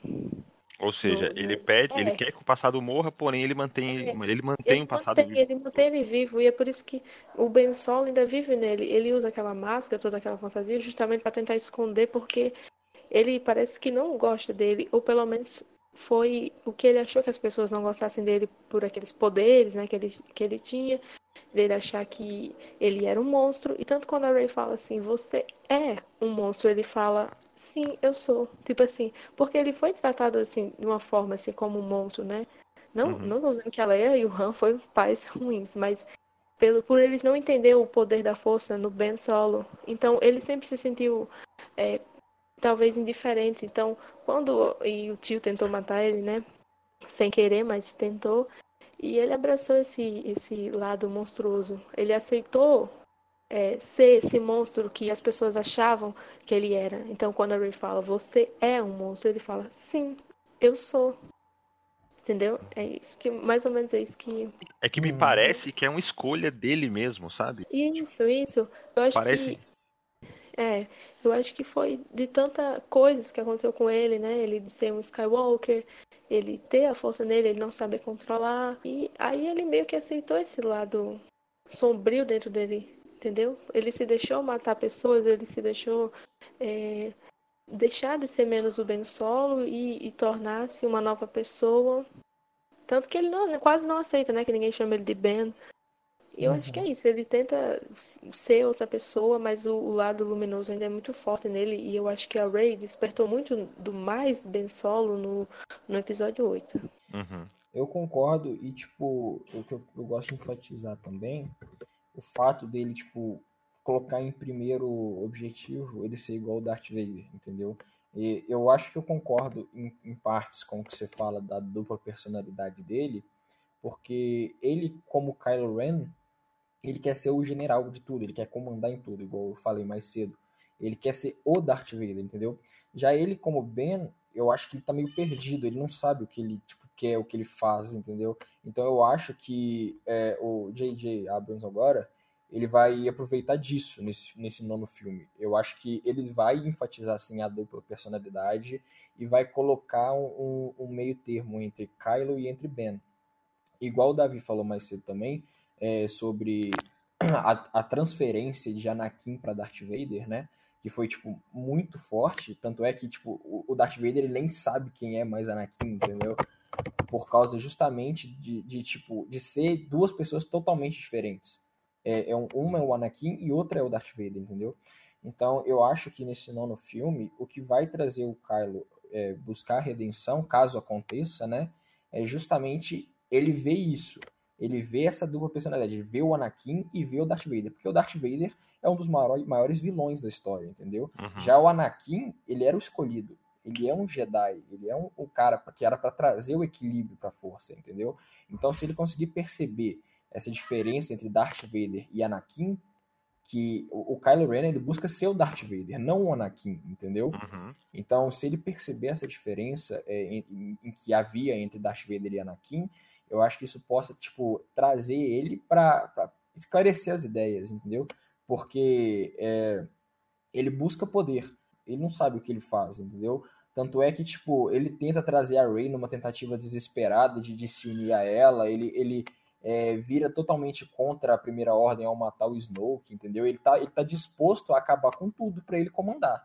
ou seja, no, ele pede, é. ele quer que o passado morra, porém ele mantém, é. ele mantém ele o passado mantém, vivo. Ele mantém ele vivo e é por isso que o Ben Solo ainda vive nele. Ele usa aquela máscara, toda aquela fantasia, justamente para tentar esconder, porque ele parece que não gosta dele, ou pelo menos foi o que ele achou que as pessoas não gostassem dele por aqueles poderes, né, que ele, que ele tinha, dele achar que ele era um monstro. E tanto quando a Ray fala assim, você é um monstro, ele fala Sim, eu sou. Tipo assim, porque ele foi tratado assim, de uma forma assim, como um monstro, né? Não, uhum. não tô dizendo que a Leia e o Han foram pais [LAUGHS] ruins, mas pelo, por eles não entender o poder da força no Ben Solo. Então, ele sempre se sentiu é, talvez indiferente. Então, quando e o tio tentou matar ele, né? Sem querer, mas tentou. E ele abraçou esse, esse lado monstruoso. Ele aceitou é, ser esse monstro que as pessoas achavam que ele era. Então, quando a Ray fala, você é um monstro, ele fala, sim, eu sou. Entendeu? É isso que, mais ou menos é isso que. É que me hum. parece que é uma escolha dele mesmo, sabe? Isso, isso. Eu acho parece... que. É, eu acho que foi de tanta coisas que aconteceu com ele, né? Ele ser um Skywalker, ele ter a força nele, ele não saber controlar. E aí ele meio que aceitou esse lado sombrio dentro dele entendeu? Ele se deixou matar pessoas, ele se deixou é, deixar de ser menos o Ben Solo e, e tornar-se uma nova pessoa. Tanto que ele não, quase não aceita, né? Que ninguém chama ele de Ben. E eu uhum. acho que é uhum. isso. Ele tenta ser outra pessoa, mas o, o, lado luminoso ainda é muito forte nele. E eu acho que a Ray despertou muito do mais Ben Solo no, no episódio 8. Uhum. Eu concordo. E, tipo, o que eu, eu gosto de enfatizar também o fato dele, tipo, colocar em primeiro objetivo ele ser igual o Darth Vader, entendeu? E eu acho que eu concordo em, em partes com o que você fala da dupla personalidade dele, porque ele, como Kylo Ren, ele quer ser o general de tudo, ele quer comandar em tudo, igual eu falei mais cedo. Ele quer ser o Darth Vader, entendeu? Já ele, como Ben, eu acho que ele tá meio perdido, ele não sabe o que ele tipo, quer, o que ele faz, entendeu? Então eu acho que é, o J.J. Abrams agora, ele vai aproveitar disso nesse, nesse nono filme. Eu acho que ele vai enfatizar assim, a dupla personalidade e vai colocar um, um meio termo entre Kylo e entre Ben. Igual o Davi falou mais cedo também, é, sobre a, a transferência de Anakin para Darth Vader, né? que foi, tipo, muito forte. Tanto é que, tipo, o Darth Vader ele nem sabe quem é mais Anakin, entendeu? Por causa justamente de, de tipo, de ser duas pessoas totalmente diferentes. É, é um, uma é o Anakin e outra é o Darth Vader, entendeu? Então, eu acho que nesse nono filme, o que vai trazer o Kylo é, buscar redenção, caso aconteça, né? É justamente ele ver isso ele vê essa dupla personalidade, ele vê o Anakin e vê o Darth Vader, porque o Darth Vader é um dos maiores vilões da história, entendeu? Uhum. Já o Anakin, ele era o escolhido, ele é um Jedi, ele é um, um cara que era para trazer o equilíbrio para a força, entendeu? Então, se ele conseguir perceber essa diferença entre Darth Vader e Anakin, que o, Kylo Ren ele busca ser o Darth Vader, não o Anakin, entendeu? Uhum. Então, se ele perceber essa diferença é, em, em, em que havia entre Darth Vader e Anakin, eu acho que isso possa, tipo, trazer ele para esclarecer as ideias, entendeu? Porque é, ele busca poder, ele não sabe o que ele faz, entendeu? Tanto é que, tipo, ele tenta trazer a Rey numa tentativa desesperada de, de se unir a ela, ele, ele é, vira totalmente contra a Primeira Ordem ao matar o Snoke, entendeu? Ele tá, ele tá disposto a acabar com tudo para ele comandar.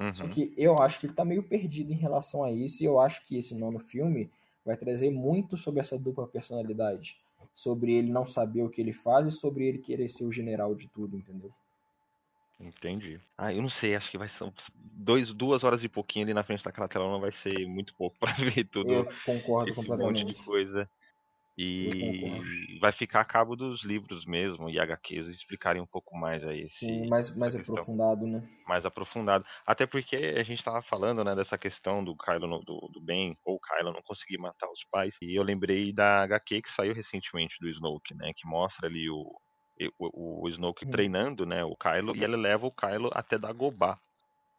Uhum. Só que eu acho que ele tá meio perdido em relação a isso, e eu acho que esse nono filme vai trazer muito sobre essa dupla personalidade. Sobre ele não saber o que ele faz e sobre ele querer ser o general de tudo, entendeu? Entendi. Ah, eu não sei, acho que vai ser dois, duas horas e pouquinho ali na frente daquela tela não vai ser muito pouco [LAUGHS] para ver tudo. Eu concordo esse completamente. monte de coisa. E vai ficar a cabo dos livros mesmo e HQs explicarem um pouco mais aí. Esse, Sim, mais, mais aprofundado, né? Mais aprofundado. Até porque a gente estava falando né, dessa questão do Kylo, do, do Ben, ou Kylo não conseguir matar os pais. E eu lembrei da HQ que saiu recentemente do Snoke, né? Que mostra ali o, o, o Snoke hum. treinando, né, o Kylo, e ele leva o Kylo até Dagobah.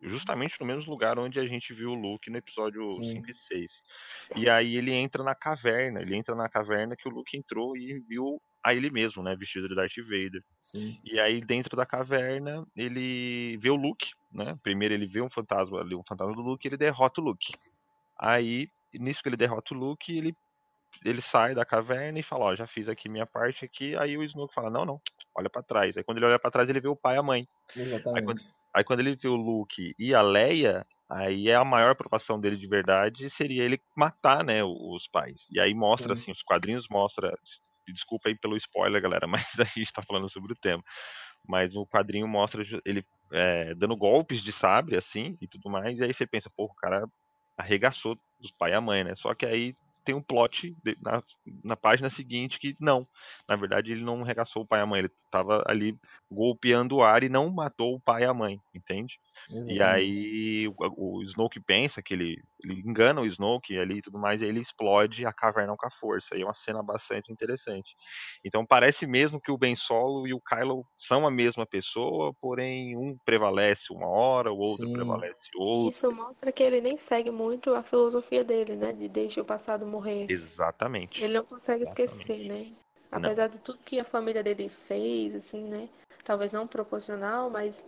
Justamente no mesmo lugar onde a gente viu o Luke no episódio Sim. 5 e 6. E aí ele entra na caverna, ele entra na caverna que o Luke entrou e viu a ele mesmo, né, vestido de Darth Vader. Sim. E aí dentro da caverna ele vê o Luke, né? Primeiro ele vê um fantasma ali, um fantasma do Luke, ele derrota o Luke. Aí nisso que ele derrota o Luke, ele ele sai da caverna e fala, ó, já fiz aqui minha parte aqui. Aí o Snoke fala, não, não, olha para trás. Aí quando ele olha para trás, ele vê o pai e a mãe. Exatamente. Aí quando, aí quando, ele vê o Luke e a Leia, aí é a maior preocupação dele de verdade seria ele matar, né, os pais. E aí mostra Sim. assim, os quadrinhos mostra, desculpa aí pelo spoiler, galera, [LAUGHS] mas a gente tá falando sobre o tema. Mas o quadrinho mostra ele é, dando golpes de sabre, assim, e tudo mais. E aí você pensa, pô, o cara arregaçou os pai e a mãe, né? Só que aí tem um plot de, na, na, página seguinte que não. Na verdade, ele não regaçou o pai e a mãe, ele estava ali golpeando o ar e não matou o pai e a mãe, entende? Exatamente. E aí o, o Snoke pensa que ele, ele engana o Snoke ali e tudo mais, e ele explode a caverna com a força. E é uma cena bastante interessante. Então parece mesmo que o Ben Solo e o Kylo são a mesma pessoa, porém um prevalece uma hora, o outro Sim. prevalece outra. Isso mostra que ele nem segue muito a filosofia dele, né? De deixa o passado morrer. Exatamente. Ele não consegue Exatamente. esquecer, né? Apesar não. de tudo que a família dele fez, assim, né? Talvez não proporcional, mas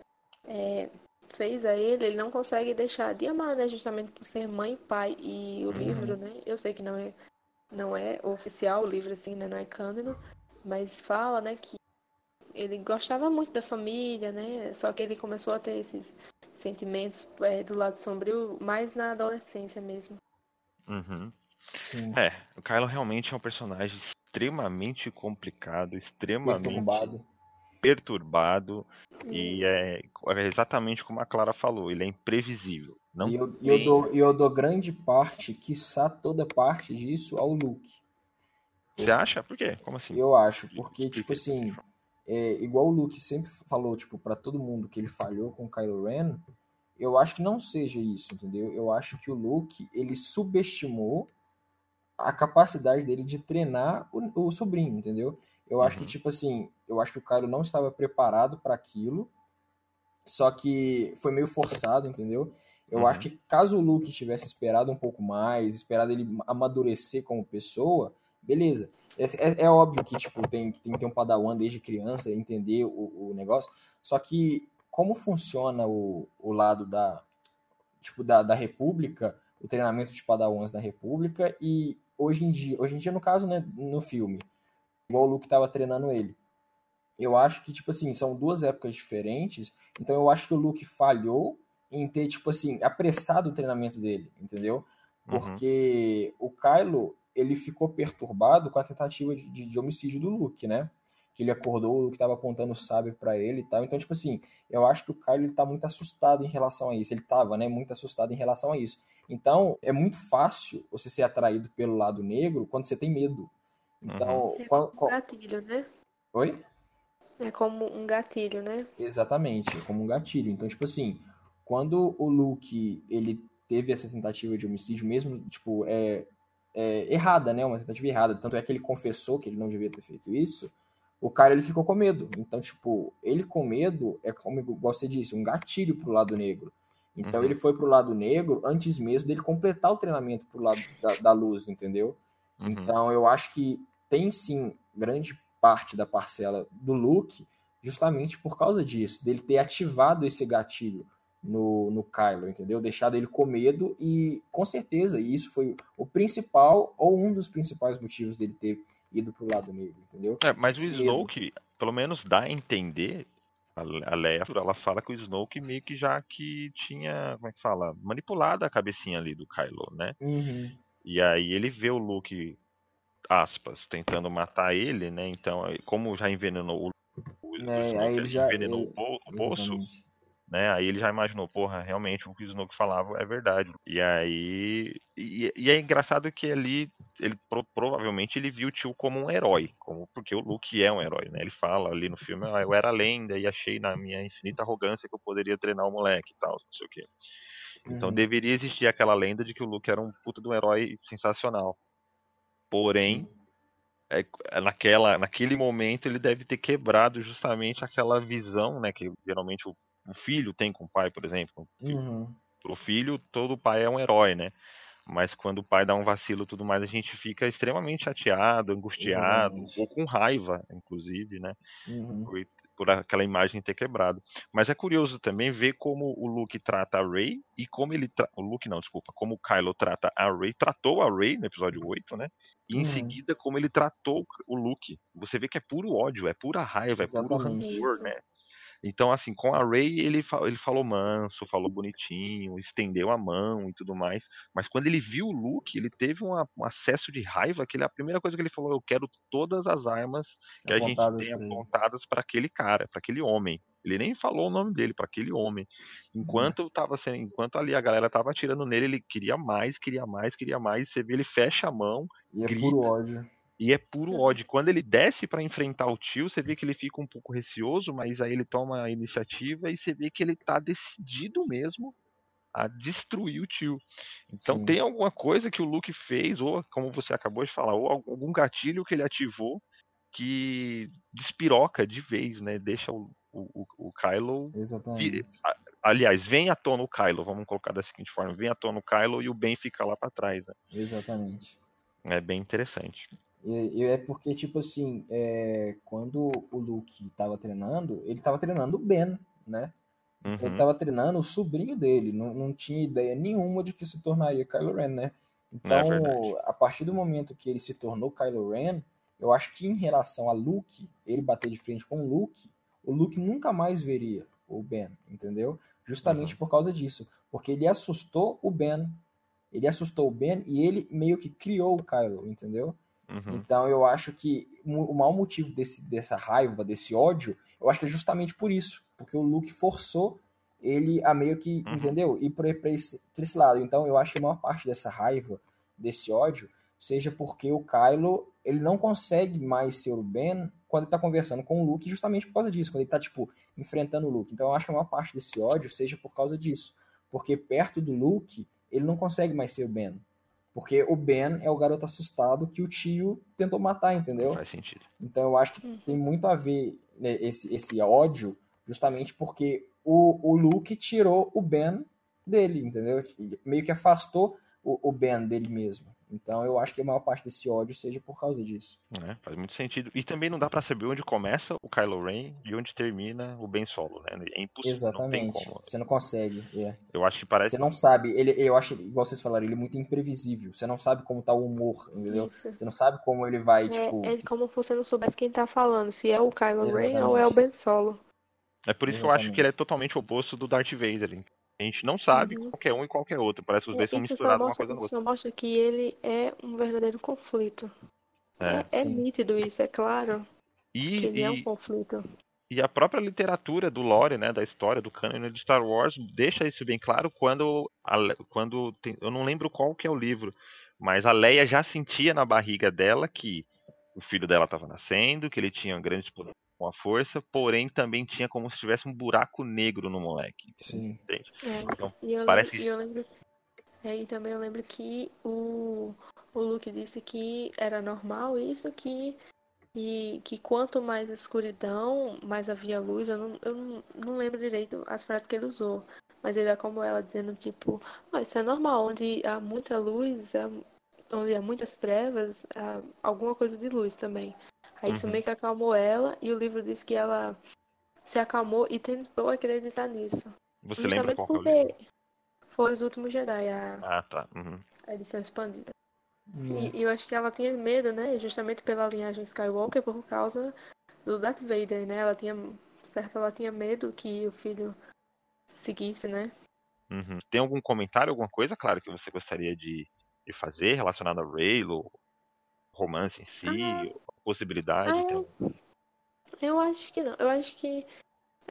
é, fez a ele, ele não consegue deixar de amar, né? Justamente por ser mãe e pai. E o uhum. livro, né? Eu sei que não é, não é oficial o livro, assim, né? Não é cânone, mas fala, né? Que ele gostava muito da família, né? Só que ele começou a ter esses sentimentos é, do lado sombrio mais na adolescência mesmo. Uhum. É, o Kylo realmente é um personagem extremamente complicado, extremamente perturbado perturbado e é, é, exatamente como a Clara falou, ele é imprevisível. Não e eu, tem... eu, dou, eu dou grande parte, quiçá toda parte disso, ao Luke. Você acha? Por quê? Como assim? Eu acho, porque, tipo assim, é, igual o Luke sempre falou, tipo, para todo mundo que ele falhou com o Kylo Ren, eu acho que não seja isso, entendeu? Eu acho que o Luke, ele subestimou a capacidade dele de treinar o, o sobrinho, entendeu? Eu uhum. acho que, uhum. tipo assim, eu acho que o Caio não estava preparado para aquilo, só que foi meio forçado, entendeu? Eu uhum. acho que caso o Luke tivesse esperado um pouco mais, esperado ele amadurecer como pessoa, beleza. É, é, é óbvio que, tipo, tem, tem que ter um padawan desde criança, entender o, o negócio, só que como funciona o, o lado da, tipo, da, da República, o treinamento de padawans da República, e hoje em dia, hoje em dia, no caso, né, no filme, igual o Luke estava treinando ele. Eu acho que, tipo assim, são duas épocas diferentes, então eu acho que o Luke falhou em ter, tipo assim, apressado o treinamento dele, entendeu? Uhum. Porque uhum. o Kylo, ele ficou perturbado com a tentativa de, de, de homicídio do Luke, né? Que ele acordou, o Luke estava apontando o sábio para ele e tal. Então, tipo assim, eu acho que o Kylo ele tá muito assustado em relação a isso. Ele tava, né, muito assustado em relação a isso. Então, é muito fácil você ser atraído pelo lado negro quando você tem medo. Então, uhum. é qual, qual... um gatilho, né? Oi? É como um gatilho, né? Exatamente, é como um gatilho. Então, tipo assim, quando o Luke ele teve essa tentativa de homicídio, mesmo tipo é, é, errada, né? Uma tentativa errada. Tanto é que ele confessou que ele não devia ter feito isso. O cara ele ficou com medo. Então, tipo, ele com medo é como você disse, um gatilho pro lado negro. Então uhum. ele foi pro lado negro antes mesmo dele completar o treinamento pro lado da, da luz, entendeu? Uhum. Então eu acho que tem sim grande parte da parcela do Luke justamente por causa disso, dele ter ativado esse gatilho no, no Kylo, entendeu? Deixado ele com medo e com certeza isso foi o principal ou um dos principais motivos dele ter ido pro lado negro, entendeu? É, mas o Snoke, pelo menos dá a entender a Leia, ela fala que o Snoke meio que já que tinha, como é que fala, manipulado a cabecinha ali do Kylo, né? Uhum. E aí ele vê o Luke, aspas, tentando matar ele, né? Então, como já envenenou o, o, é, aí ele já envenenou ele... o poço, né? Aí ele já imaginou, porra, realmente o que o Snoke falava é verdade. E aí. E, e é engraçado que ali, ele pro, provavelmente ele viu o tio como um herói, como porque o Luke é um herói, né? Ele fala ali no filme, ah, eu era lenda e achei na minha infinita arrogância que eu poderia treinar o moleque e tal, não sei o quê. Então uhum. deveria existir aquela lenda de que o Luke era um puta de um herói sensacional. Porém, é, é, naquela, naquele momento ele deve ter quebrado justamente aquela visão, né, que geralmente o, o filho tem com o pai, por exemplo. Uhum. Pro filho, todo pai é um herói, né? Mas quando o pai dá um vacilo e tudo mais, a gente fica extremamente chateado, angustiado, Exatamente. ou com raiva, inclusive, né? Uhum. Por, aquela imagem ter quebrado. Mas é curioso também ver como o Luke trata a Rey e como ele. Tra... O Luke não, desculpa. Como o Kylo trata a Rey, tratou a Rey no episódio 8, né? E em Uhum. seguida, como ele tratou o Luke. Você vê que é puro ódio, é pura raiva, é puro Exatamente. rancor, né? Então, assim, com a Ray, ele, ele falou manso, falou bonitinho, estendeu a mão e tudo mais. Mas quando ele viu o Luke, ele teve uma- um acesso de raiva, que ele, a primeira coisa que ele falou, eu quero todas as armas que a gente tem apontadas para aquele cara, para aquele homem. Ele nem falou o nome dele, para aquele homem. Enquanto eu tava sendo, enquanto ali a galera tava atirando nele, ele queria mais, queria mais, queria mais. Você vê ele fecha a mão E é grita. puro ódio. E é puro ódio. Quando ele desce pra enfrentar o tio, você vê que ele fica um pouco receoso, mas aí ele toma a iniciativa e você vê que ele tá decidido mesmo a destruir o tio. Então Sim. tem alguma coisa que o Luke fez, ou como você acabou de falar, ou algum gatilho que ele ativou que despiroca de vez, né? Deixa o, o, o Kylo. Exatamente. Aliás, vem à tona o Kylo, vamos colocar da seguinte forma: vem à tona o Kylo e o Ben fica lá pra trás. Né? Exatamente. É bem interessante. E, e é porque, tipo assim, é, quando o Luke tava treinando, ele tava treinando o Ben, né? Ele Uhum. tava treinando o sobrinho dele, não, não tinha ideia nenhuma de que se tornaria Kylo Ren, né? Então, É a partir do momento que ele se tornou Kylo Ren, eu acho que em relação a Luke, ele bater de frente com o Luke, o Luke nunca mais veria o Ben, entendeu? Justamente Uhum. por causa disso. Porque ele assustou o Ben. Ele assustou o Ben e ele meio que criou o Kylo, entendeu? Uhum. Então eu acho que o maior motivo desse, dessa raiva, desse ódio, eu acho que é justamente por isso. Porque o Luke forçou ele a meio que, Uhum. entendeu? Ir pra, pra esse, pra esse lado. Então eu acho que a maior parte dessa raiva, desse ódio, seja porque o Kylo, ele não consegue mais ser o Ben quando ele tá conversando com o Luke, justamente por causa disso. Quando ele tá, tipo, enfrentando o Luke. Então eu acho que a maior parte desse ódio seja por causa disso. Porque perto do Luke, ele não consegue mais ser o Ben. Porque o Ben é o garoto assustado que o tio tentou matar, entendeu? Faz sentido. Então eu acho que Uhum. tem muito a ver né, esse, esse ódio, justamente porque o, o Luke tirou o Ben dele, entendeu? Meio que afastou o, o Ben dele mesmo. Então eu acho que a maior parte desse ódio seja por causa disso. né? Faz muito sentido. E também não dá pra saber onde começa o Kylo Ren e onde termina o Ben Solo, né? É impossível, não tem Exatamente. como. Você não consegue. é. Eu acho que parece Você não sabe. Ele, eu acho, igual vocês falaram, ele é muito imprevisível. Você não sabe como tá o humor, entendeu? Isso. Você não sabe como ele vai, tipo. É, é como se você não soubesse quem tá falando, se é o Kylo Ren Exatamente. ou é o Ben Solo. É por isso que eu acho Exatamente. que ele é totalmente o oposto do Darth Vader. A gente não sabe Uhum. qualquer um e qualquer outro. Parece que os dois são misturados uma mostra, coisa na isso mostra que ele é um verdadeiro conflito. É. É, é nítido isso, é claro E, que ele é um e, conflito. e a própria literatura do lore, né, da história, do canon de Star Wars, deixa isso bem claro quando, quando tem- eu não lembro qual que é o livro, mas a Leia já sentia na barriga dela que o filho dela estava nascendo, que ele tinha grandes poderes com a força, porém também tinha como se tivesse um buraco negro no moleque. Sim. Entende? É. Então, E eu parece lembro, e eu lembro, é, e também eu lembro que o, o Luke disse que era normal isso, que, e, que quanto mais escuridão, mais havia luz. Eu não, eu não, não lembro direito as frases que ele usou, mas ele é como ela dizendo, tipo, "Ah, isso é normal, onde há muita luz, há- onde há muitas trevas, há alguma coisa de luz também. Aí isso Uhum. meio que acalmou ela, e o livro diz que ela se acalmou e tentou acreditar nisso. você lembra Justamente qual o livro? porque foi os últimos Jedi, a, Ah, tá. Uhum. a edição expandida. Hum. E, e eu acho que ela tinha medo, né? Justamente pela linhagem Skywalker, por causa do Darth Vader, né? Ela tinha, certo, ela tinha medo que o filho seguisse, né? Uhum. Tem algum comentário, alguma coisa, claro, que você gostaria de, de fazer relacionado a Raylo, romance em si, Ah. Possibilidade? Ah, então? Eu acho que não. Eu acho que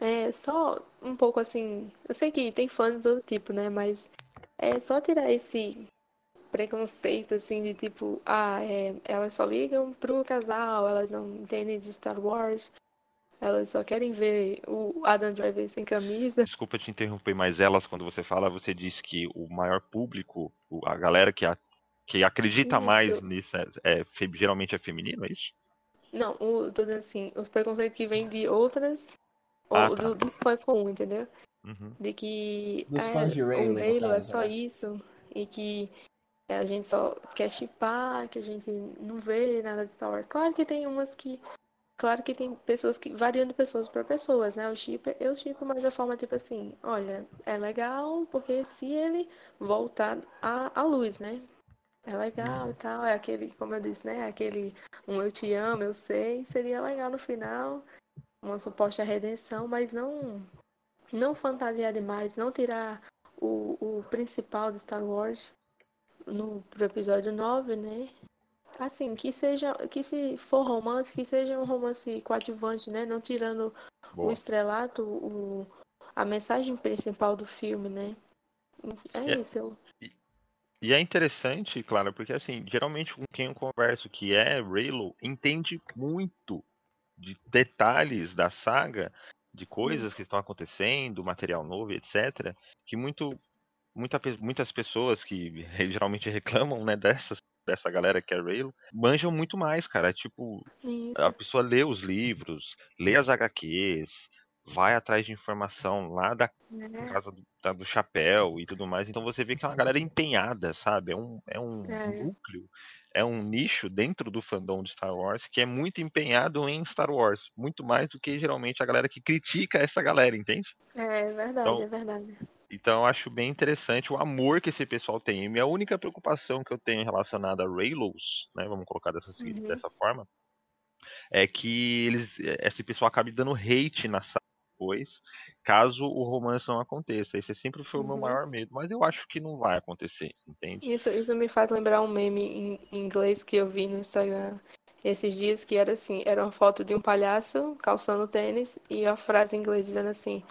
é só um pouco assim. Eu sei que tem fãs de todo tipo, né? Mas é só tirar esse preconceito, assim, de tipo, ah, é, elas só ligam pro casal, elas não entendem de Star Wars, elas só querem ver o Adam Driver sem camisa. Desculpa te interromper, mas elas, quando você fala, você diz que o maior público, a galera que a- Que acredita Isso. mais nisso, é, é, geralmente é feminino, é isso? Não, o, tô dizendo assim, os preconceitos que vêm de outras, Ah, ou tá. do, dos fãs comuns, entendeu? Uhum. De que Dos é, fãs de Halo, o Halo é só né? isso, e que a gente só quer chipar, que a gente não vê nada de Star Wars. Claro que tem umas que. Claro que tem pessoas que variam de pessoas para pessoas, né? O chip, eu chipo, mas da forma tipo assim, olha, é legal porque se ele voltar à, à luz, né? É legal e tal, é aquele, como eu disse, né? Aquele um eu te amo, eu sei, seria legal no final, uma suposta redenção, mas não não fantasiar demais, não tirar o, o principal de Star Wars no pro episódio 9, né? Assim, que seja, que se for romance, que seja um romance coadjuvante, né? Não tirando o Boa. estrelato, o, a mensagem principal do filme, né? É É. isso. Eu, E é interessante, claro, porque assim, geralmente com quem eu converso que é Raylo entende muito de detalhes da saga, de coisas que estão acontecendo, material novo, etc. Que muito, muita, muitas pessoas que geralmente reclamam, né, dessas, dessa galera que é Raylo, manjam muito mais, cara. Tipo, isso. a pessoa lê os livros, lê as HQs, vai atrás de informação lá da né? casa do, da- do chapéu e tudo mais. Então você vê que é uma galera empenhada, sabe? É um, é um É. núcleo, é um nicho dentro do fandom de Star Wars que é muito empenhado em Star Wars. Muito mais do que geralmente a galera que critica essa galera, entende? É verdade, Então- é verdade. Então eu acho bem interessante o amor que esse pessoal tem. E minha única preocupação que eu tenho relacionada a Raylos, né, vamos colocar dessa, Uhum. dessa forma, é que eles, esse pessoal acabe dando hate na sala depois, caso o romance não aconteça. Esse sempre foi o meu Uhum. maior medo, mas eu acho que não vai acontecer, entende? Isso, isso me faz lembrar um meme em inglês que eu vi no Instagram esses dias, que era assim, era uma foto de um palhaço calçando tênis e a frase em inglês dizendo assim,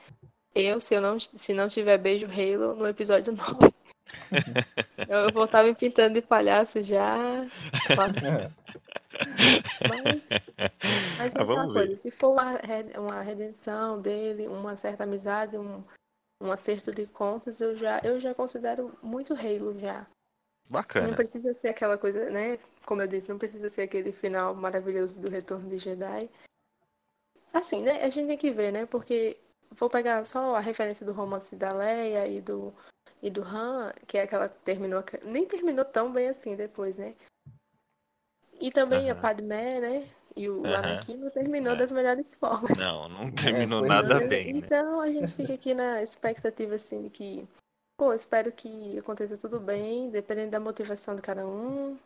eu, se eu não, se não tiver beijo Halo no episódio [LAUGHS] 9. [LAUGHS] Eu, eu vou estar me pintando de palhaço já. [LAUGHS] Mas, mas Ah, ver. coisa, se for uma, uma redenção dele, uma certa amizade, um, um acerto de contas, eu já, eu já considero muito Halo já. Não Bacana. precisa ser aquela coisa, né? Como eu disse, não precisa ser aquele final maravilhoso do Retorno de Jedi. Assim, né? A gente tem que ver, né? Porque vou pegar só a referência do romance da Leia e do e do Han, que é aquela que terminou, nem terminou tão bem assim depois, né? E também a. Padmé, né? E o Aham. Anakin não terminou É. das melhores [LAUGHS] formas. Não, não terminou pois nada é. bem, né? Então a gente fica aqui na expectativa assim de que, pô, espero que aconteça tudo bem, dependendo da motivação de cada um.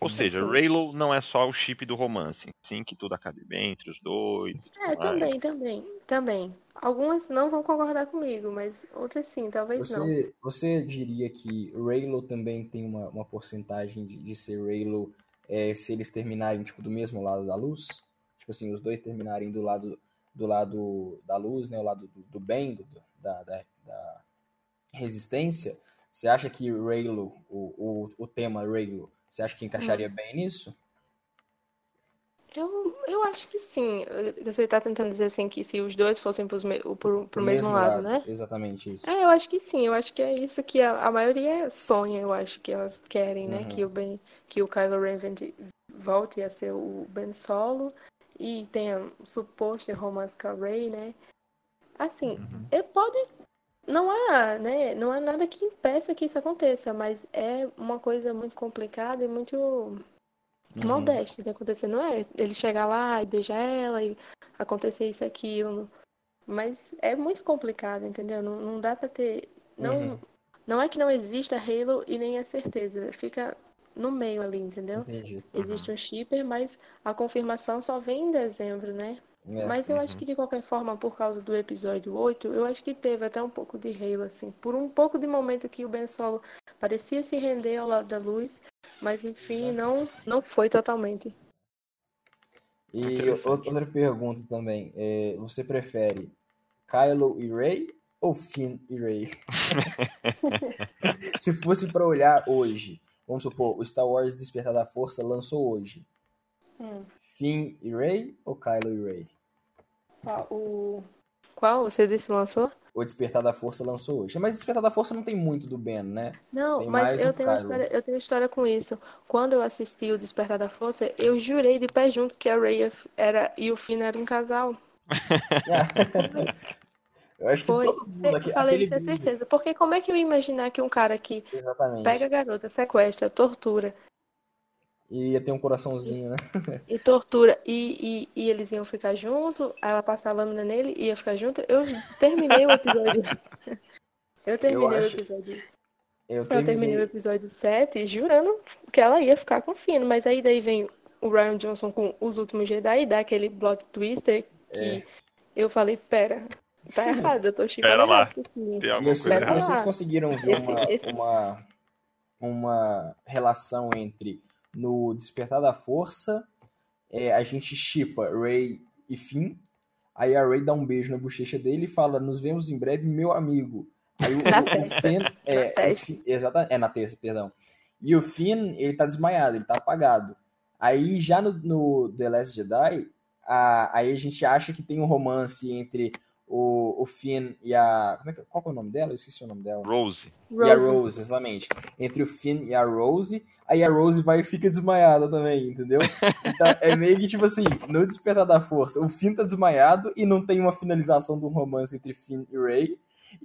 Ou Sim. seja, Sim. Raylo não é só o chip do romance, sim que tudo acabe bem entre os dois. É, mais. também, também, também. Algumas não vão concordar comigo, mas outras sim, talvez não. Você, você diria que Raylo também tem uma, uma porcentagem de, de ser Raylo é, se eles terminarem tipo, do mesmo lado da luz? Tipo assim, os dois terminarem do lado do lado da luz, né? O lado do, do bem, do, da, da, da resistência. Você acha que Raylo, o, o, o tema Raylo, você acha que encaixaria Hum. bem nisso? Eu, eu acho que sim. Você tá tentando dizer assim que se os dois fossem pros me- pro, pro mesmo lado, né? Exatamente isso. É, eu acho que sim. Eu acho que é isso que a, a maioria sonha, eu acho que elas querem, né? Uhum. Que o Ben, que o Kylo Ren volte a ser o Ben Solo e tenha um suposto romance com a Rey, né? Assim, Uhum. pode. Não há, né? Não há nada que impeça que isso aconteça, mas é uma coisa muito complicada e muito Uhum. modesta de acontecer. Não é ele chegar lá e beijar ela e acontecer isso aquilo. Mas é muito complicado, entendeu? Não, não dá pra ter. Não, Uhum. não é que não exista Halo e nem a certeza. Fica no meio ali, entendeu? Entendi. Existe um shipper, mas a confirmação só vem em dezembro, né? É. Mas eu uhum. acho que de qualquer forma, por causa do episódio 8, eu acho que teve até um pouco de Halo, assim. Por um pouco de momento que o Ben Solo parecia se render ao lado da luz, mas enfim, não, não foi totalmente. E outra pergunta também. é, você prefere Kylo e Rey ou Finn e Rey? [LAUGHS] Se fosse pra olhar hoje, vamos supor, o Star Wars Despertar da Força lançou hoje. Hum. Finn e Rey ou Kylo e Rey? Qual, o... Qual você disse lançou? O Despertar da Força lançou hoje. Mas Despertar da Força não tem muito do Ben, né? Não, Tem mas eu tenho, uma história, eu tenho história com isso. Quando eu assisti o Despertar da Força, eu jurei de pé junto que a Rey era, e o Finn eram um casal. [LAUGHS] eu acho que Foi. todo mundo aqui, falei isso é certeza. Porque como é que eu ia imaginar que um cara que Exatamente. pega a garota, sequestra, tortura E ia ter um coraçãozinho, né? [LAUGHS] e tortura e, e, e eles iam ficar junto, aí ela passa a lâmina nele e ia ficar junto? Eu terminei o episódio. [LAUGHS] Eu terminei o acho- episódio. Eu Eu terminei o terminei. episódio 7 jurando que ela ia ficar com o Finn, mas aí daí vem o Ryan Johnson com Os Últimos Jedi e dá aquele plot twister que É. eu falei, pera, tá [LAUGHS] errado, eu tô chipando Pera lá. o. Tem alguma vocês, coisa vocês conseguiram ver Esse- uma, esse- uma, uma relação entre no Despertar da Força, é, a gente chipa Ray e Finn, aí a Ray dá um beijo na bochecha dele e fala, nos vemos em breve, meu amigo. Aí o, [LAUGHS] Na o- o testa. Finn, é, o. Finn- exata- é na testa, perdão. E o Finn, ele tá desmaiado, ele tá apagado. Aí já no, no The Last Jedi, a, aí a gente acha que tem um romance entre o, o Finn e a. Como é que, qual que é o nome dela? Eu esqueci o nome dela. Rose. E a Rose. Rose, exatamente. Entre o Finn e a Rose. Aí a Rose vai e fica desmaiada também, entendeu? Então é meio que tipo assim, no Despertar da Força, o Finn tá desmaiado e não tem uma finalização do romance entre Finn e Rey.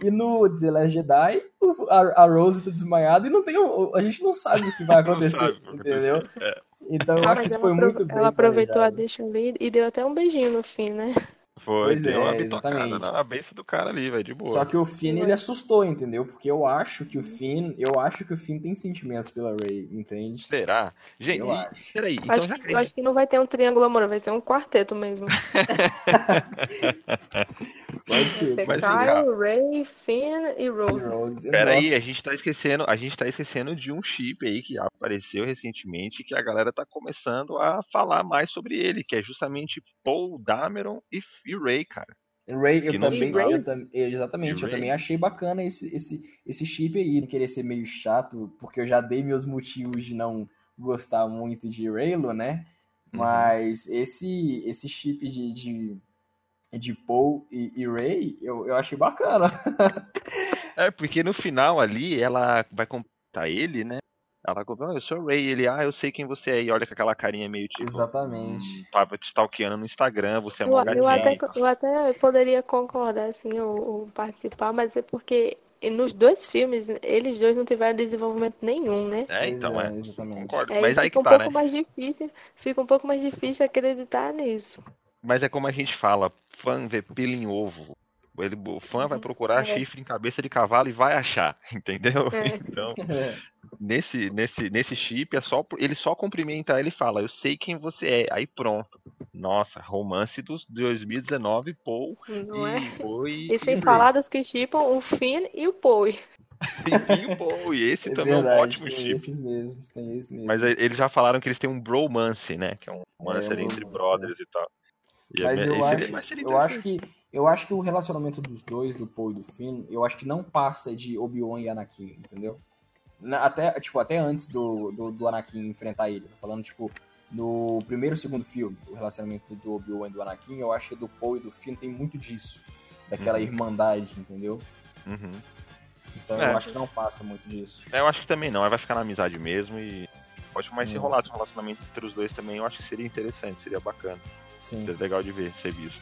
E no The Last Jedi, o- a, a Rose tá desmaiada e não tem. A gente não sabe o que vai Não acontecer, sabe o que vai entendeu? É, Então eu Ah, acho que isso ela, foi muito bem ela aproveitou a planejado. deixa ali e deu até um beijinho no fim, né? Foi, Pois deu é, uma exatamente. na cabeça do cara ali, velho, de boa. Só que o Finn, ele assustou, entendeu? Porque eu acho que o Finn, eu acho que o Finn tem sentimentos pela Rey, entende? Será? Gente, Eu e- acho. peraí, então Acho já que, acho que não vai ter um triângulo amoroso, vai ser um quarteto mesmo. [LAUGHS] Pode Vai ser. ser Mas, Kyle, Ray, Finn e Rose. Rose. Pera aí, Nossa. a gente tá esquecendo, a gente tá esquecendo de um chip aí que apareceu recentemente que a galera tá começando a falar mais sobre ele, que é justamente Paul Dameron e, e Ray, cara. Ray, eu também, nada. eu tam- exatamente, eu Ray? também achei bacana esse, esse, esse chip aí, querer ser meio chato, porque eu já dei meus motivos de não gostar muito de Raylo, né? Uhum. Mas esse, esse chip de, de, de Paul e, e Ray, eu, eu achei bacana. [LAUGHS] É, porque no final ali ela vai contar ele, né? Ela conta, "Ah, eu sou o Ray, ele, ah, eu sei quem você é, e olha com aquela carinha meio tipo, Exatamente. hum, tava te stalkeando no Instagram, você é Eu, uma eu até, eu até poderia concordar, assim, ou, participar, mas é porque nos dois filmes, eles dois não tiveram desenvolvimento nenhum, né? É, então, é, é. exatamente. Concordo. Aí Mas aí fica que um tá, pouco né? mais difícil, fica um pouco mais difícil acreditar nisso. Mas é como a gente fala, fã vê pelo em ovo. Ele, o fã vai procurar É. chifre em cabeça de cavalo e vai achar, [LAUGHS] entendeu? É. Então, [LAUGHS] É, nesse, nesse, nesse chip, é só, ele só cumprimenta ela e fala, eu sei quem você é. Aí pronto. Nossa, romance dos 2019, Paul Não é? e, Paul e, E sem e falar dos que chipam o Finn e o Poe. [LAUGHS] E o e esse é também é um verdade, ótimo tem chip. esses mesmos, tem esses mesmos. Mas eles já falaram que eles têm um bromance, né? Que é um romance É, um entre brothers e tal. E Mas é- eu acho, eu acho que eu acho que o relacionamento dos dois, do Paul e do Finn, eu acho que não passa de Obi-Wan e Anakin, entendeu? Na- até, tipo, até antes do, do, do Anakin enfrentar ele. Tô falando, tipo, no primeiro e segundo filme, o relacionamento do Obi-Wan e do Anakin, eu acho que do Paul e do Finn tem muito disso. Daquela Uhum. irmandade, entendeu? Uhum. Então É. eu acho que não passa muito disso. É, Eu acho que também não, aí vai ficar na amizade mesmo e pode mais se Hum. rolar um relacionamento entre os dois também, eu acho que seria interessante, seria bacana. Sim. Seria legal de ver, ser visto.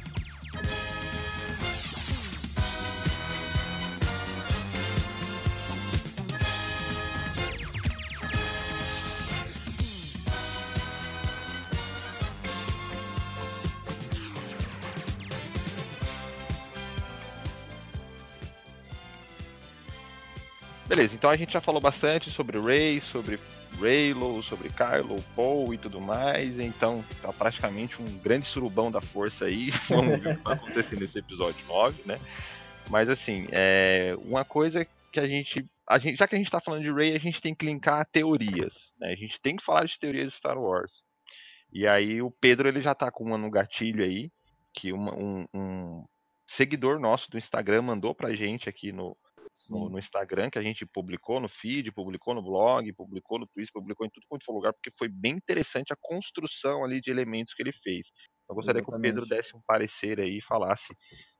Beleza, então a gente já falou bastante sobre Ray, sobre Raylo, sobre Kylo, Paul e tudo mais. Então tá praticamente um grande surubão da força aí. [LAUGHS] Vamos ver o que vai acontecer nesse episódio 9, né? Mas assim, é uma coisa que a gente, a gente. Já que a gente tá falando de Ray, a gente tem que linkar teorias. Né? A gente tem que falar de teorias de Star Wars. E aí o Pedro ele já tá com uma no gatilho aí, que uma- um, um seguidor nosso do Instagram mandou pra gente aqui no, no, no Instagram, que a gente publicou no feed, publicou no blog, publicou no Twitter, publicou em tudo quanto for lugar, porque foi bem interessante a construção ali de elementos que ele fez. Eu gostaria que o Exatamente. Pedro desse um parecer aí e falasse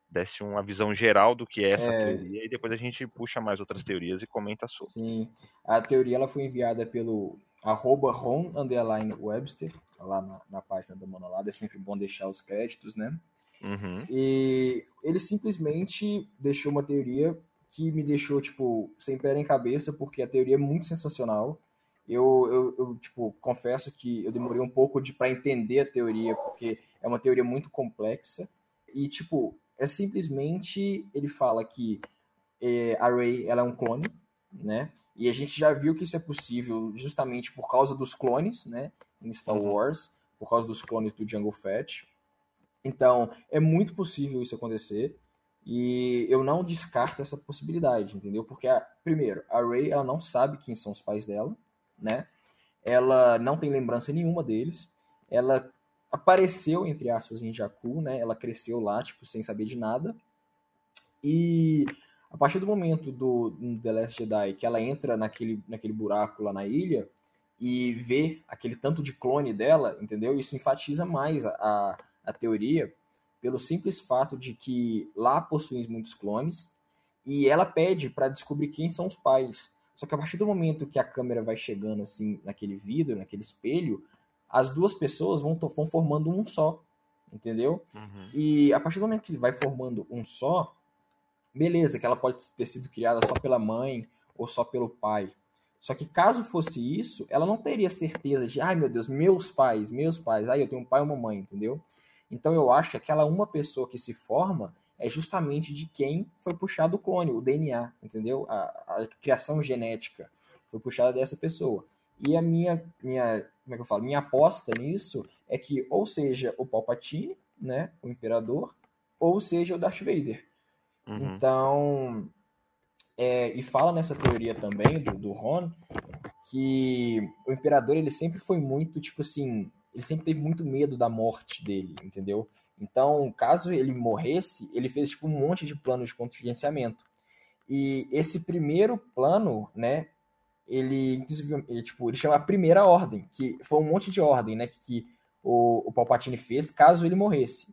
desse uma visão geral do que é essa é... teoria e depois a gente puxa mais outras teorias e comenta sobre. Sim, a teoria ela foi enviada pelo arroba Ron underline Webster, lá na, na página da Monolada, é sempre bom deixar os créditos, né? Uhum. E ele simplesmente deixou uma teoria que me deixou, tipo, sem pé em cabeça, porque a teoria é muito sensacional. Eu, eu, eu tipo, confesso que eu demorei um pouco de para entender a teoria, porque é uma teoria muito complexa. E, tipo, é simplesmente ele fala que é, a Rey ela é um clone, né? E a gente já viu que isso é possível justamente por causa dos clones, né? Em Star uhum. Wars, por causa dos clones do Jungle Fett. Então, é muito possível isso acontecer. E eu não descarto essa possibilidade, entendeu? Porque, a, primeiro, a Rey ela não sabe quem são os pais dela, né? Ela não tem lembrança nenhuma deles. Ela apareceu, entre aspas, em Jakku, né? Ela cresceu lá, tipo, sem saber de nada. E a partir do momento do, do The Last Jedi que ela entra naquele, naquele buraco lá na ilha e vê aquele tanto de clone dela, entendeu? Isso enfatiza mais a, a, a teoria pelo simples fato de que lá possuem muitos clones e ela pede para descobrir quem são os pais. Só que a partir do momento que a câmera vai chegando assim naquele vidro, naquele espelho, as duas pessoas vão, vão formando um só, entendeu? Uhum. E a partir do momento que vai formando um só, beleza, que ela pode ter sido criada só pela mãe ou só pelo pai. Só que caso fosse isso, ela não teria certeza de, ai meu Deus, meus pais, meus pais, ai eu tenho um pai e uma mãe, entendeu? Então eu acho que aquela uma pessoa que se forma é justamente de quem foi puxado o clone, o DNA, entendeu? A, a criação genética foi puxada dessa pessoa. E a minha, minha, como é que eu falo? Minha aposta nisso é que ou seja o Palpatine, né, o imperador, ou seja o Darth Vader. Uhum. Então, é, e fala nessa teoria também do, do Ron que o imperador ele sempre foi muito tipo assim, ele sempre teve muito medo da morte dele, entendeu? Então, caso ele morresse, ele fez tipo um monte de planos de contingenciamento. E esse primeiro plano, né, ele, inclusive, ele, tipo, ele chama a primeira ordem, que foi um monte de ordem, né, que, que o, o Palpatine fez caso ele morresse.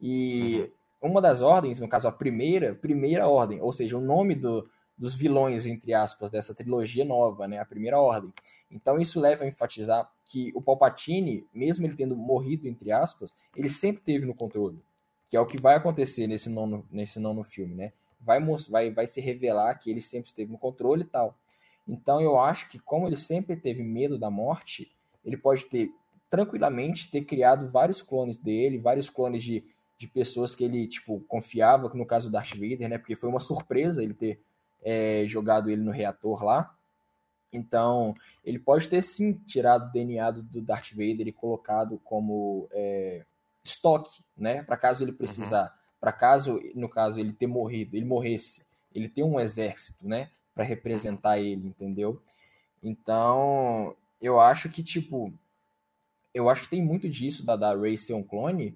E uhum. uma das ordens, no caso a primeira, primeira ordem, ou seja, o nome do, dos vilões, entre aspas, dessa trilogia nova, né, a primeira ordem. Então isso leva a enfatizar que o Palpatine, mesmo ele tendo morrido, entre aspas, ele sempre teve no controle, que é o que vai acontecer nesse nono, nesse nono filme, né, vai, vai, vai se revelar que ele sempre esteve no controle e tal. Então eu acho que como ele sempre teve medo da morte, ele pode ter tranquilamente ter criado vários clones dele, vários clones de, de pessoas que ele tipo confiava, que no caso do Darth Vader, né? Porque foi uma surpresa ele ter é, jogado ele no reator lá. Então, ele pode ter sim tirado o DNA do Darth Vader e colocado como é, estoque, né? Para caso ele precisar. Uhum. Para caso, no caso, ele ter morrido, ele morresse, ele tem um exército, né? para representar ele, entendeu? Então, eu acho que, tipo, eu acho que tem muito disso da, da Rey ser um clone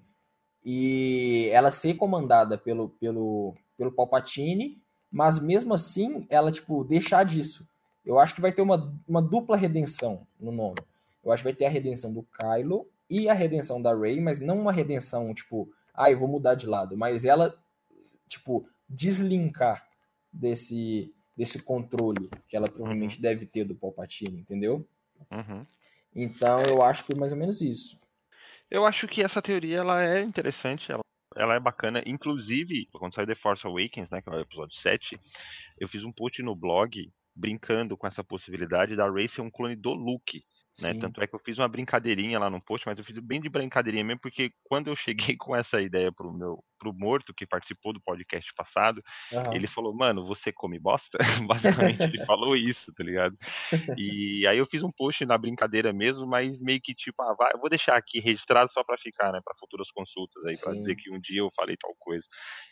e ela ser comandada pelo, pelo, pelo Palpatine, mas mesmo assim, ela, tipo, deixar disso. Eu acho que vai ter uma, uma dupla redenção no nome. Eu acho que vai ter a redenção do Kylo e a redenção da Rey, mas não uma redenção, tipo, ah, eu vou mudar de lado, mas ela, tipo, deslinkar desse desse controle que ela provavelmente uhum. deve ter do Palpatine, entendeu? Uhum. Então eu acho que é mais ou menos isso. Eu acho que essa teoria ela é interessante, ela, ela é bacana. Inclusive, quando saiu The Force Awakens, né, que é o episódio 7, eu fiz um post no blog brincando com essa possibilidade da Rey ser um clone do Luke. Né? Tanto é que eu fiz uma brincadeirinha lá no post, mas eu fiz bem de brincadeirinha mesmo, porque quando eu cheguei [LAUGHS] com essa ideia pro meu pro morto que participou do podcast passado, uhum. ele falou, mano, você come bosta? [LAUGHS] Basicamente ele falou isso, tá ligado? E aí eu fiz um post na brincadeira mesmo, mas meio que tipo, ah, vai, eu vou deixar aqui registrado só para ficar, né, para futuras consultas aí, para dizer que um dia eu falei tal coisa.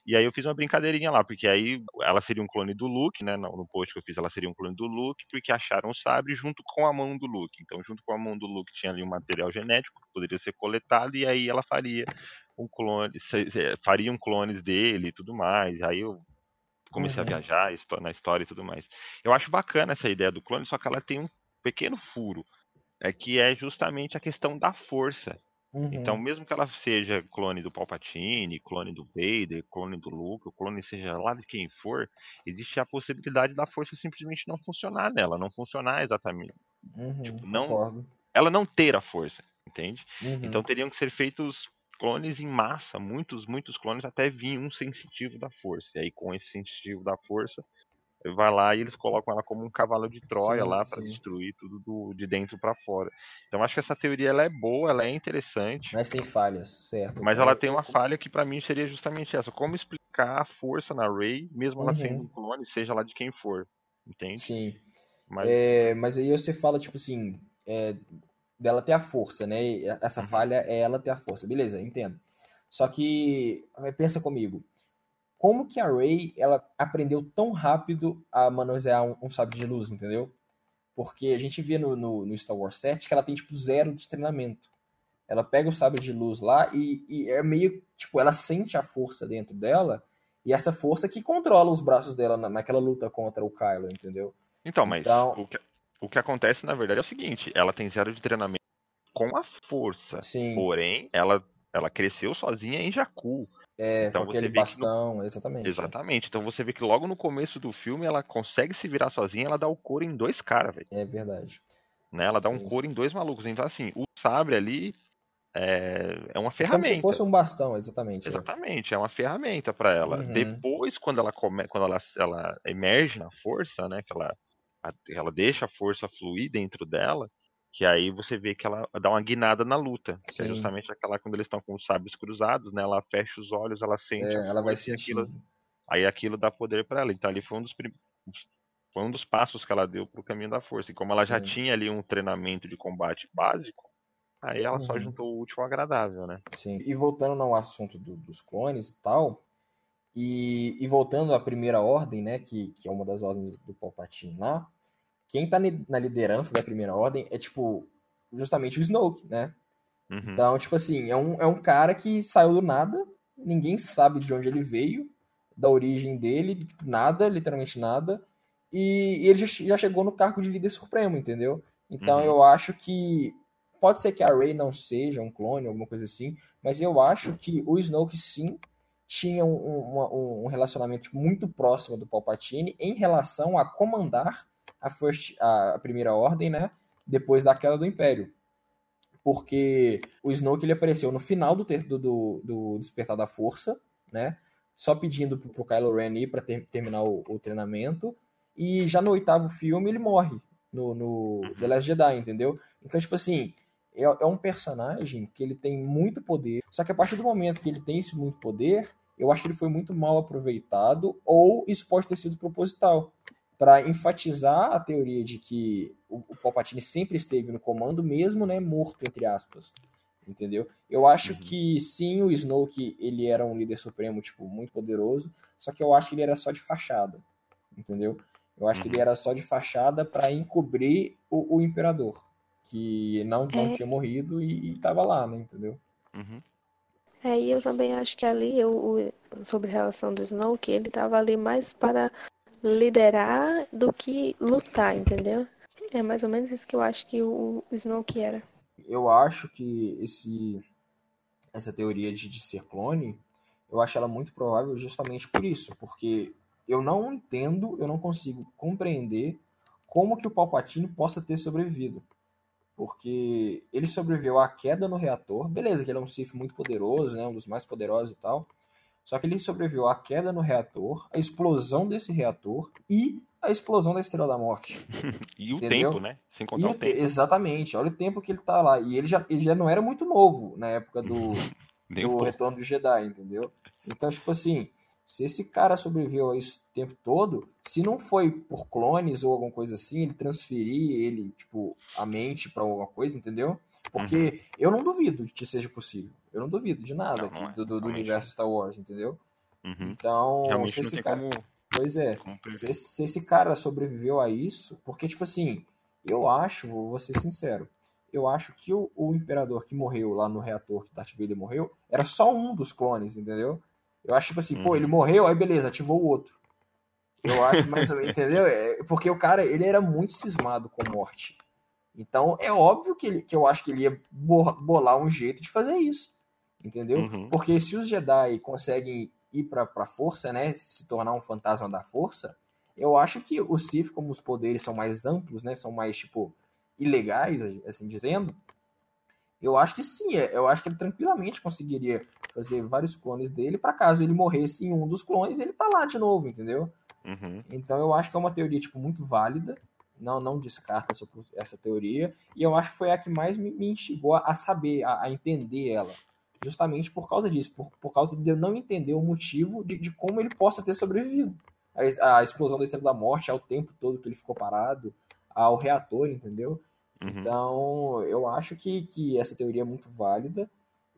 E aí eu fiz uma brincadeirinha lá, porque aí ela seria um clone do Luke, né, no post que eu fiz ela seria um clone do Luke, porque acharam o sabre junto com a mão do Luke. Então, junto com a mão do Luke tinha ali um material genético que poderia ser coletado e aí ela faria um clone, fariam clones dele e tudo mais. Aí eu comecei uhum. a viajar na história e tudo mais. Eu acho bacana essa ideia do clone, só que ela tem um pequeno furo, é que é justamente a questão da força. Uhum. Então, mesmo que ela seja clone do Palpatine, clone do Vader, clone do Luke, o clone seja lá de quem for, existe a possibilidade da força simplesmente não funcionar nela, não funcionar exatamente. Uhum, tipo, não, ela não ter a força, entende? Uhum. Então teriam que ser feitos clones em massa, muitos, muitos clones, até vir um sensitivo da força. E aí, com esse sensitivo da força, vai lá e eles colocam ela como um cavalo de Troia sim, lá para destruir tudo do, de dentro para fora. Então acho que essa teoria ela é boa, ela é interessante. Mas tem falhas, certo? Mas ela tem uma falha que para mim seria justamente essa: como explicar a força na Rey, mesmo ela uhum. sendo um clone, seja lá de quem for, entende? Sim. Mas, é, mas aí você fala tipo assim, é, dela ter a força, né? Essa uhum. falha é ela ter a força, beleza? Entendo. Só que pensa comigo como que a Rey ela aprendeu tão rápido a manusear um, um sabre de luz, entendeu? Porque a gente vê no, no, no, Star Wars 7 que ela tem, tipo, zero de treinamento. Ela pega o sabre de luz lá e, e é meio, tipo, ela sente a força dentro dela e essa força que controla os braços dela na, naquela luta contra o Kylo, entendeu? Então, mas então... O, que, o que acontece, na verdade, é o seguinte, ela tem zero de treinamento com a força. Sim. Porém, ela, ela cresceu sozinha em Jakku. É, então com aquele bastão, no... exatamente. Exatamente. Então você vê que logo no começo do filme ela consegue se virar sozinha, ela dá o couro em dois caras, velho. É verdade. Né? Ela dá Sim. um couro em dois malucos. Então, assim, o sabre ali é, é uma ferramenta. Como se fosse um bastão, exatamente. É. Exatamente, é, é uma ferramenta para ela. Uhum. Depois, quando ela come... quando ela, ela emerge na força, né? Que ela, ela deixa a força fluir dentro dela, que aí você vê que ela dá uma guinada na luta. Que é justamente aquela quando eles estão com os sábios cruzados, né? Ela fecha os olhos, ela sente. É, ela vai sentir. Aquilo, aí aquilo dá poder para ela. Então ali foi um dos foi um dos passos que ela deu pro caminho da força. E como ela Sim. já tinha ali um treinamento de combate básico, aí ela uhum. só juntou o útil ao agradável, né? Sim. E voltando ao assunto do, dos clones e tal, e, e, voltando à primeira ordem, né? Que, que é uma das ordens do Palpatine lá quem tá na liderança da primeira ordem é, tipo, justamente o Snoke, né? Uhum. Então, tipo assim, é um, é um cara que saiu do nada, ninguém sabe de onde ele veio, da origem dele, tipo, nada, literalmente nada, e, e ele já, já, chegou no cargo de líder supremo, entendeu? Então uhum. eu acho que pode ser que a Rey não seja um clone, alguma coisa assim, mas eu acho que o Snoke sim tinha um, um, um relacionamento muito próximo do Palpatine em relação a comandar a, first, a, primeira ordem, né? Depois da queda do Império. Porque o Snoke ele apareceu no final do, do, do, do Despertar da Força, né? Só pedindo pro, pro Kylo Ren ir pra ter, terminar o, o, treinamento. E já no oitavo filme ele morre no, no The Last Jedi, entendeu? Então, tipo assim, é, é um personagem que ele tem muito poder. Só que a partir do momento que ele tem esse muito poder, eu acho que ele foi muito mal aproveitado, ou isso pode ter sido proposital para enfatizar a teoria de que o, o Palpatine sempre esteve no comando, mesmo né, morto, entre aspas. Entendeu? Eu acho uhum. que sim, o Snoke ele era um líder supremo, tipo, muito poderoso, só que eu acho que ele era só de fachada. Entendeu? Eu acho uhum. que ele uhum. era só de fachada para encobrir o, o, imperador, que não, não é... tinha morrido e, estava lá, né? Entendeu? Uhum. É, e eu também acho que ali, eu, sobre a relação do Snoke, ele estava ali mais para liderar do que lutar, entendeu? É mais ou menos isso que eu acho que o Snoke era. Eu acho que esse essa teoria de, de ser clone, eu acho ela muito provável justamente por isso, porque eu não entendo, eu não consigo compreender como que o Palpatine possa ter sobrevivido. Porque ele sobreviveu à queda no reator, beleza, que ele é um Sith muito poderoso, né, um dos mais poderosos e tal, só que ele sobreviveu à queda no reator, a explosão desse reator e a explosão da Estrela da Morte. [LAUGHS] e o entendeu? tempo, né? Sem contar o, o tempo. Exatamente, olha o tempo que ele tá lá. E ele já, ele já não era muito novo na época do, [LAUGHS] do Retorno do Jedi, entendeu? Então, tipo assim, se esse cara sobreviveu a isso o tempo todo, se não foi por clones ou alguma coisa assim, ele transferir ele, tipo, a mente para alguma coisa, entendeu? Porque uhum. eu não duvido que seja possível. Eu não duvido de nada não, não é. do, do, universo Star Wars, entendeu? Uhum. Então, Realmente se esse cara... Como... Pois é, se, se, esse cara sobreviveu a isso, porque, tipo assim, eu acho, vou ser sincero, eu acho que o, o imperador que morreu lá no reator que Darth Vader morreu, era só um dos clones, entendeu? Eu acho, tipo assim, uhum. pô, ele uhum. morreu, aí beleza, ativou o outro. Eu acho, mas, [LAUGHS] entendeu? É, porque o cara, ele era muito cismado com morte. Então é óbvio que, ele, que eu acho que ele ia bolar um jeito de fazer isso. Entendeu? Uhum. Porque se os Jedi conseguem ir para a força, né, se tornar um fantasma da força, eu acho que o Sith, como os poderes são mais amplos, né, são mais tipo ilegais, assim dizendo, eu acho que sim, é, eu acho que ele tranquilamente conseguiria fazer vários clones dele para caso ele morresse em um dos clones, ele tá lá de novo, entendeu? Uhum. Então eu acho que é uma teoria tipo muito válida, não não descarta essa, essa teoria e eu acho que foi a que mais me, me instigou a saber, a, a entender ela justamente por causa disso, por, por causa de eu não entender o motivo de, de como ele possa ter sobrevivido. A, a, explosão da Estrela da Morte, ao tempo todo que ele ficou parado, ao reator, entendeu? Uhum. Então, eu acho que, que essa teoria é muito válida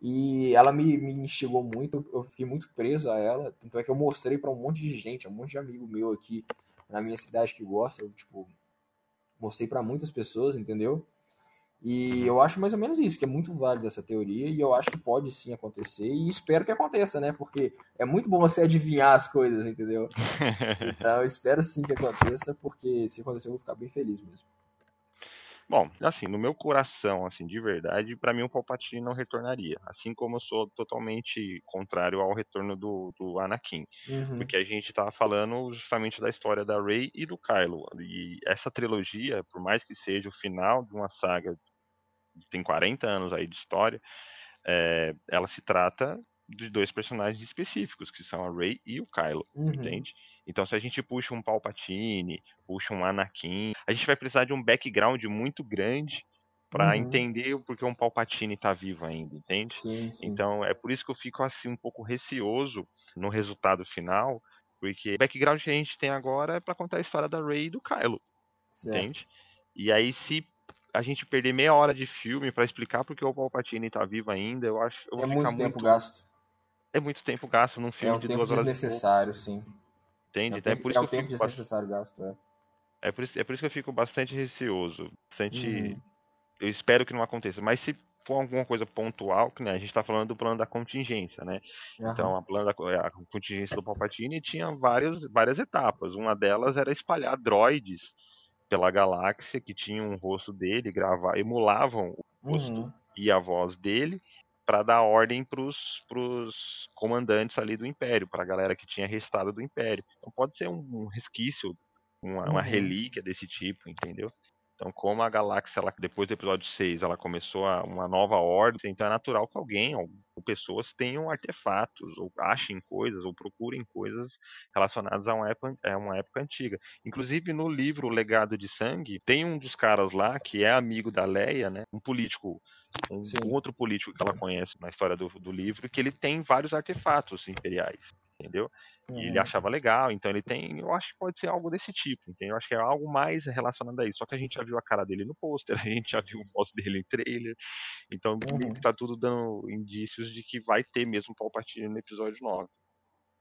e ela me, me instigou muito, eu fiquei muito preso a ela, tanto é que eu mostrei para um monte de gente, um monte de amigo meu aqui na minha cidade que gosta, eu, tipo, mostrei para muitas pessoas, entendeu? E eu acho mais ou menos isso, que é muito válido essa teoria, e eu acho que pode sim acontecer, e espero que aconteça, né? Porque é muito bom você adivinhar as coisas, entendeu? [LAUGHS] Então eu espero sim que aconteça, porque se acontecer eu vou ficar bem feliz mesmo. Bom, assim, no meu coração, assim, de verdade, para mim o Palpatine não retornaria. Assim como eu sou totalmente contrário ao retorno do, do Anakin. Uhum. Porque a gente tava falando justamente da história da Rey e do Kylo. E essa trilogia, por mais que seja o final de uma saga tem 40 anos aí de história, é, ela se trata de dois personagens específicos, que são a Rey e o Kylo, uhum. entende? Então, se a gente puxa um Palpatine, puxa um Anakin, a gente vai precisar de um background muito grande para uhum. entender o porquê um Palpatine está vivo ainda, entende? Sim, sim. Então, é por isso que eu fico assim um pouco receoso no resultado final, porque o background que a gente tem agora é para contar a história da Rey e do Kylo, certo. entende? E aí, se a gente perder meia hora de filme para explicar porque o Palpatine tá vivo ainda, eu acho. Eu é muito tempo muito... gasto. É muito tempo gasto num filme é um de duas horas. É desnecessário, sim. Entende? É, então, é por isso é um tempo desnecessário gasto, é. É por, isso, é por isso que eu fico bastante receoso. Bastante. Uhum. Eu espero que não aconteça. Mas se for alguma coisa pontual, que né, a gente está falando do plano da contingência, né? Uhum. Então, a, plano da, a contingência do Palpatine tinha várias, várias etapas. Uma delas era espalhar droids pela galáxia que tinham um rosto dele, gravar, emulavam o rosto uhum. e a voz dele para dar ordem para os comandantes ali do Império, para a galera que tinha restado do Império. Então pode ser um, um resquício, uma, uhum. uma relíquia desse tipo, entendeu? Então, como a galáxia, ela, depois do episódio 6, ela começou a, uma nova ordem, então é natural que alguém, ou, ou, pessoas tenham artefatos, ou achem coisas, ou procurem coisas relacionadas a uma época, a uma época antiga. Inclusive, no livro Legado de Sangue, tem um dos caras lá que é amigo da Leia, né? Um político um, um, outro político que ela conhece na história do, do livro, que ele tem vários artefatos imperiais entendeu? Uhum. E ele uhum. achava legal, então ele tem, eu acho que pode ser algo desse tipo, entendeu? Eu acho que é algo mais relacionado a isso. Só que a gente já viu a cara dele no pôster, [LAUGHS] a gente já viu o rosto dele em trailer, então uhum. tá tudo dando indícios de que vai ter mesmo Palpatine no episódio 9.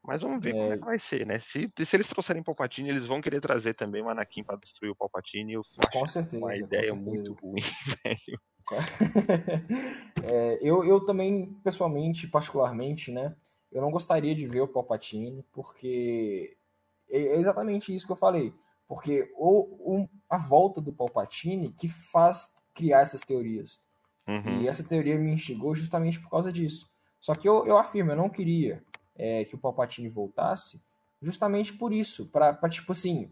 Mas vamos ver é... como é que vai ser, né? Se, se eles trouxerem Palpatine, eles vão querer trazer também o Anakin para destruir o Palpatine. Eu com certeza. Uma ideia muito ruim, [LAUGHS] velho. [LAUGHS] é, eu, eu também, pessoalmente, particularmente, né? Eu não gostaria de ver o Palpatine, porque é, é exatamente isso que eu falei. Porque o, o a volta do Palpatine que faz criar essas teorias. Uhum. E essa teoria me instigou justamente por causa disso. Só que eu, eu afirmo, eu não queria é, que o Palpatine voltasse justamente por isso. Pra, tipo assim,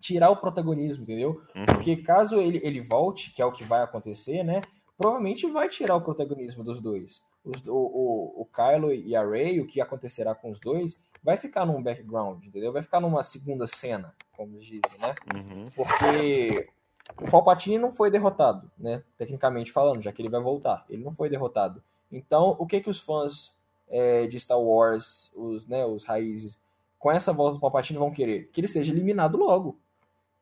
tirar o protagonismo, entendeu? Uhum. Porque caso ele, ele volte, que é o que vai acontecer, né? Provavelmente vai tirar o protagonismo dos dois os, o, o, o Kylo e a Rey, o que acontecerá com os dois, vai ficar num background, entendeu? Vai ficar numa segunda cena, como dizem, né? Uhum. Porque o Palpatine não foi derrotado, né? Tecnicamente falando, já que ele vai voltar. Ele não foi derrotado. Então, o que que os fãs é, de Star Wars, os, né, os raízes, com essa voz do Palpatine vão querer? Que ele seja eliminado logo.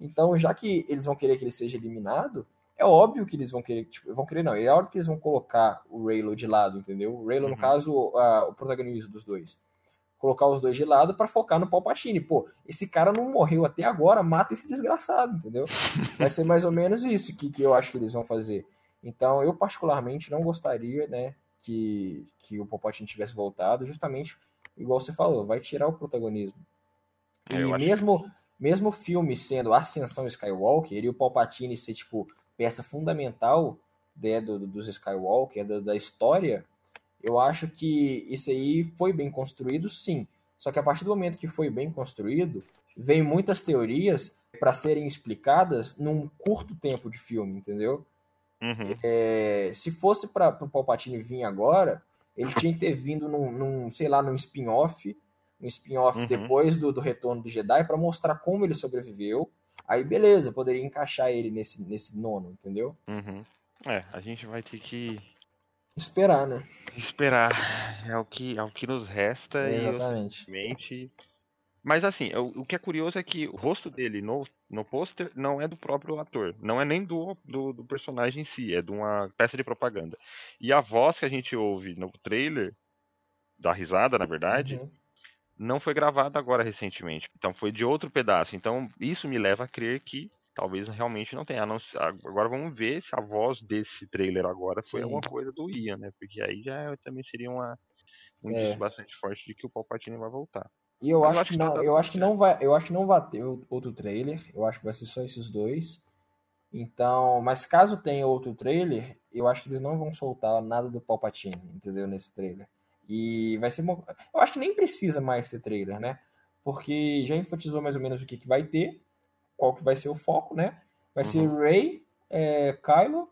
Então, já que eles vão querer que ele seja eliminado, é óbvio que eles vão querer, tipo, vão querer não, é óbvio que eles vão colocar o Raylo de lado, entendeu? O Raylo, uhum. no caso, o protagonismo dos dois. Colocar os dois de lado para focar no Palpatine. Pô, esse cara não morreu até agora, mata esse desgraçado, entendeu? [LAUGHS] Vai ser mais ou menos isso que, que eu acho que eles vão fazer. Então, eu particularmente não gostaria, né, que, que o Palpatine tivesse voltado, justamente igual você falou, vai tirar o protagonismo. É, e mesmo, mesmo o filme sendo Ascensão Skywalker, e o Palpatine ser, tipo, peça fundamental né, do, do, dos Skywalker, da, da história, eu acho que isso aí foi bem construído, sim. Só que a partir do momento que foi bem construído, vem muitas teorias para serem explicadas num curto tempo de filme, entendeu? Uhum. É, se fosse para o Palpatine vir agora, ele tinha que ter vindo num, num sei lá, num spin-off, um spin-off Uhum. depois do, do retorno do Jedi para mostrar como ele sobreviveu. Aí beleza, poderia encaixar ele nesse, nesse nono, entendeu? Uhum. É, a gente vai ter que Esperar, né? esperar. É o que, é o que nos resta e eu, Exatamente. Mas assim, o, o que é curioso é que o rosto dele no, no pôster não é do próprio ator. Não é nem do, do, do personagem em si, é de uma peça de propaganda. E a voz que a gente ouve no trailer, da risada, na verdade, Uhum. Não foi gravada agora recentemente. Então foi de outro pedaço. Então isso me leva a crer que talvez realmente não tenha. Não Agora vamos ver se a voz desse trailer agora foi Sim. alguma coisa do Ian, né? Porque aí já também seria uma, um É. indício bastante forte de que o Palpatine vai voltar. E eu acho eu acho que tá não, dando eu acho que não vai, eu acho que não vai ter outro trailer. Eu acho que vai ser só esses dois. Então, mas caso tenha outro trailer, eu acho que eles não vão soltar nada do Palpatine, entendeu, nesse trailer. E vai ser uma... eu acho que nem precisa mais ser trailer, né? Porque já enfatizou mais ou menos o que, que vai ter, qual que vai ser o foco, né? Vai ser Uhum. Rey, é, Kylo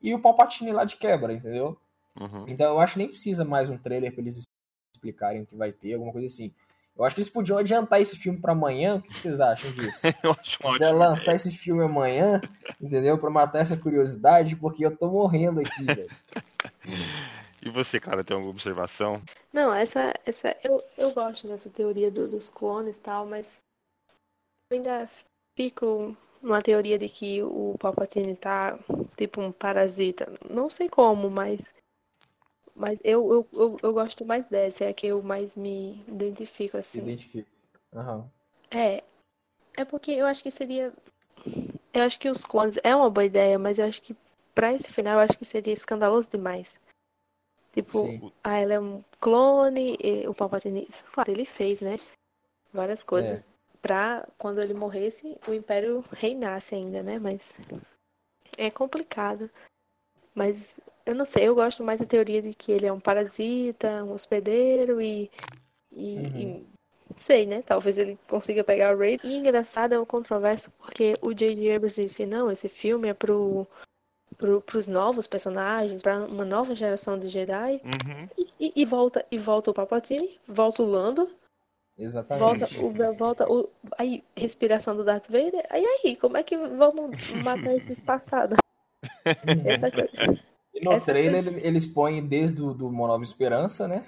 e o Palpatine lá de quebra, entendeu? Uhum. Então eu acho que nem precisa mais um trailer pra eles explicarem o que vai ter, alguma coisa assim. Eu acho que eles podiam adiantar esse filme pra amanhã. O que vocês acham disso? [LAUGHS] Eu acho ótima lançar esse filme amanhã, entendeu? Pra matar essa curiosidade, porque eu tô morrendo aqui, velho. [LAUGHS] E você, cara, tem alguma observação? Não, essa, essa eu, eu gosto dessa teoria do- dos clones e tal, mas eu ainda fico numa teoria de que o Palpatine tá tipo um parasita. Não sei como, mas mas eu, eu, eu, eu gosto mais dessa, é a que eu mais me identifico assim. identifica. Aham. É, é porque eu acho que seria. Eu acho que os clones é uma boa ideia, mas eu acho que pra esse final eu acho que seria escandaloso demais. Tipo, Sim. ah, ela é um clone, e o Palpatine, claro, ele fez, né? Várias coisas pra quando ele morresse o Império reinasse ainda, né? Mas é complicado. Mas eu não sei, eu gosto mais da teoria de que ele é um parasita, um hospedeiro e, e, Uhum. e sei, né? Talvez ele consiga pegar o Rey. E engraçado é o controverso porque o J.J. Abrams disse, não, esse filme é pro, pro, pros novos personagens, pra uma nova geração de Jedi. Uhum. E, e volta, e volta o Palpatine, volta o Lando, volta Exatamente. o, volta o, aí, respiração do Darth Vader. Aí, aí, como é que vamos matar esses [LAUGHS] passados? Essa coisa. E no essa trailer eles põem desde o do Nova Esperança, né?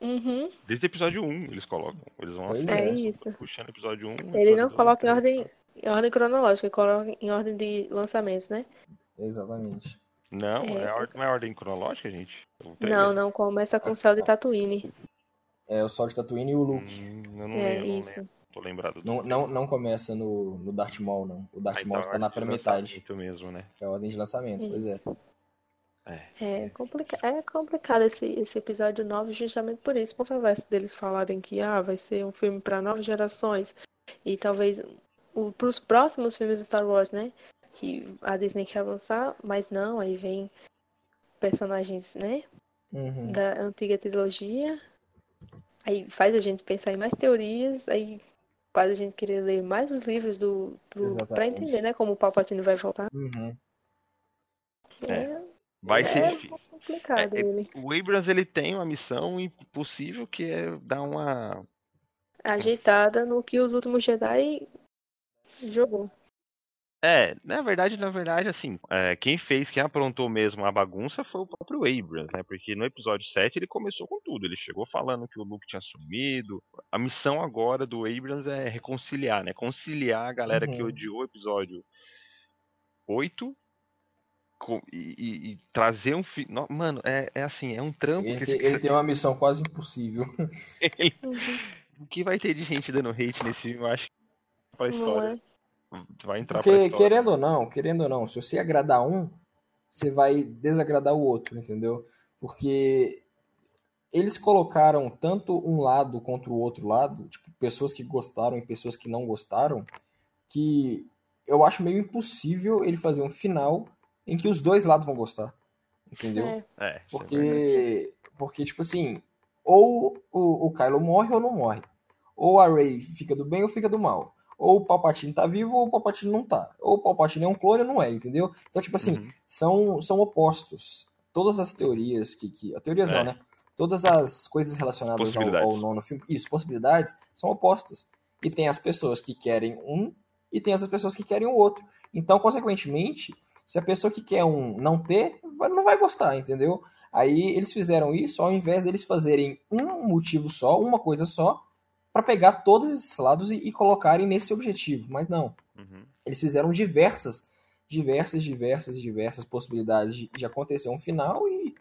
Uhum, Desde o episódio 1 eles colocam. Eles vão Pois é é. isso. puxando episódio 1. Ele episódio não coloca em ordem, em ordem cronológica, ele coloca em ordem de lançamentos, né? Exatamente. Não, É. é. a ordem, não é ordem cronológica, gente? Não, não, começa com o céu de Tatooine. É o Sol de Tatooine e o Luke. Hum, eu não É lembro, não isso. lembro. Tô lembrado do Não, não, não começa no, no Darth Maul, não. O Darth Ah, Maul então, tá na pré-metade. mesmo, né? É a ordem de lançamento, pois é. Isso. É. É, complica é complicado esse, esse episódio 9 justamente por isso, controverso deles falarem que ah, vai ser um filme para novas gerações e talvez para os próximos filmes de Star Wars, né? Que a Disney quer lançar, mas não, aí vem personagens, né? Uhum. Da antiga trilogia, aí faz a gente pensar em mais teorias, aí faz a gente querer ler mais os livros do para Exatamente. entender, né? Como o Palpatine vai voltar. Uhum. É. Vai é ser difícil. complicado É, é- ele. O Abrams ele tem uma missão impossível que é dar uma ajeitada no que os últimos Jedi jogou. É, na verdade, na verdade, assim, é, quem fez, quem aprontou mesmo a bagunça foi o próprio Abrams, né? Porque no episódio 7 ele começou com tudo. Ele chegou falando que o Luke tinha sumido. A missão agora do Abrams é reconciliar, né? Conciliar a galera que Uhum. odiou o episódio 8 com- e, e- e trazer um fi... no- Mano, é, é assim, é um trampo Ele, que ele cara tem uma missão quase impossível. [LAUGHS] tem. O que vai ter de gente dando hate nesse filme, eu acho que pra Não história. é? Vai entrar Porque, querendo ou não, querendo ou não, se você agradar um, você vai desagradar o outro, entendeu? Porque eles colocaram tanto um lado contra o outro lado, tipo, pessoas que gostaram e pessoas que não gostaram, que eu acho meio impossível ele fazer um final em que os dois lados vão gostar. Entendeu? É. É, é. Porque, porque tipo assim, ou o, o Kylo morre ou não morre. Ou a Rey fica do bem ou fica do mal. Ou o Palpatine tá vivo ou o Palpatine não tá. Ou o Palpatine é um clone ou não é, entendeu? Então, tipo assim, Uhum. são, são opostos. Todas as teorias que. que teorias É. não, né? Todas as coisas relacionadas ao, ao nono filme, isso, possibilidades, são opostas. E tem as pessoas que querem um e tem as pessoas que querem o outro. Então, consequentemente, se a pessoa que quer um não ter, não vai gostar, entendeu? Aí eles fizeram isso ao invés deles fazerem um motivo só, uma coisa só, para pegar todos esses lados e, e colocarem nesse objetivo. Mas não. Uhum. Eles fizeram diversas, diversas, diversas, diversas possibilidades de, de acontecer um final e,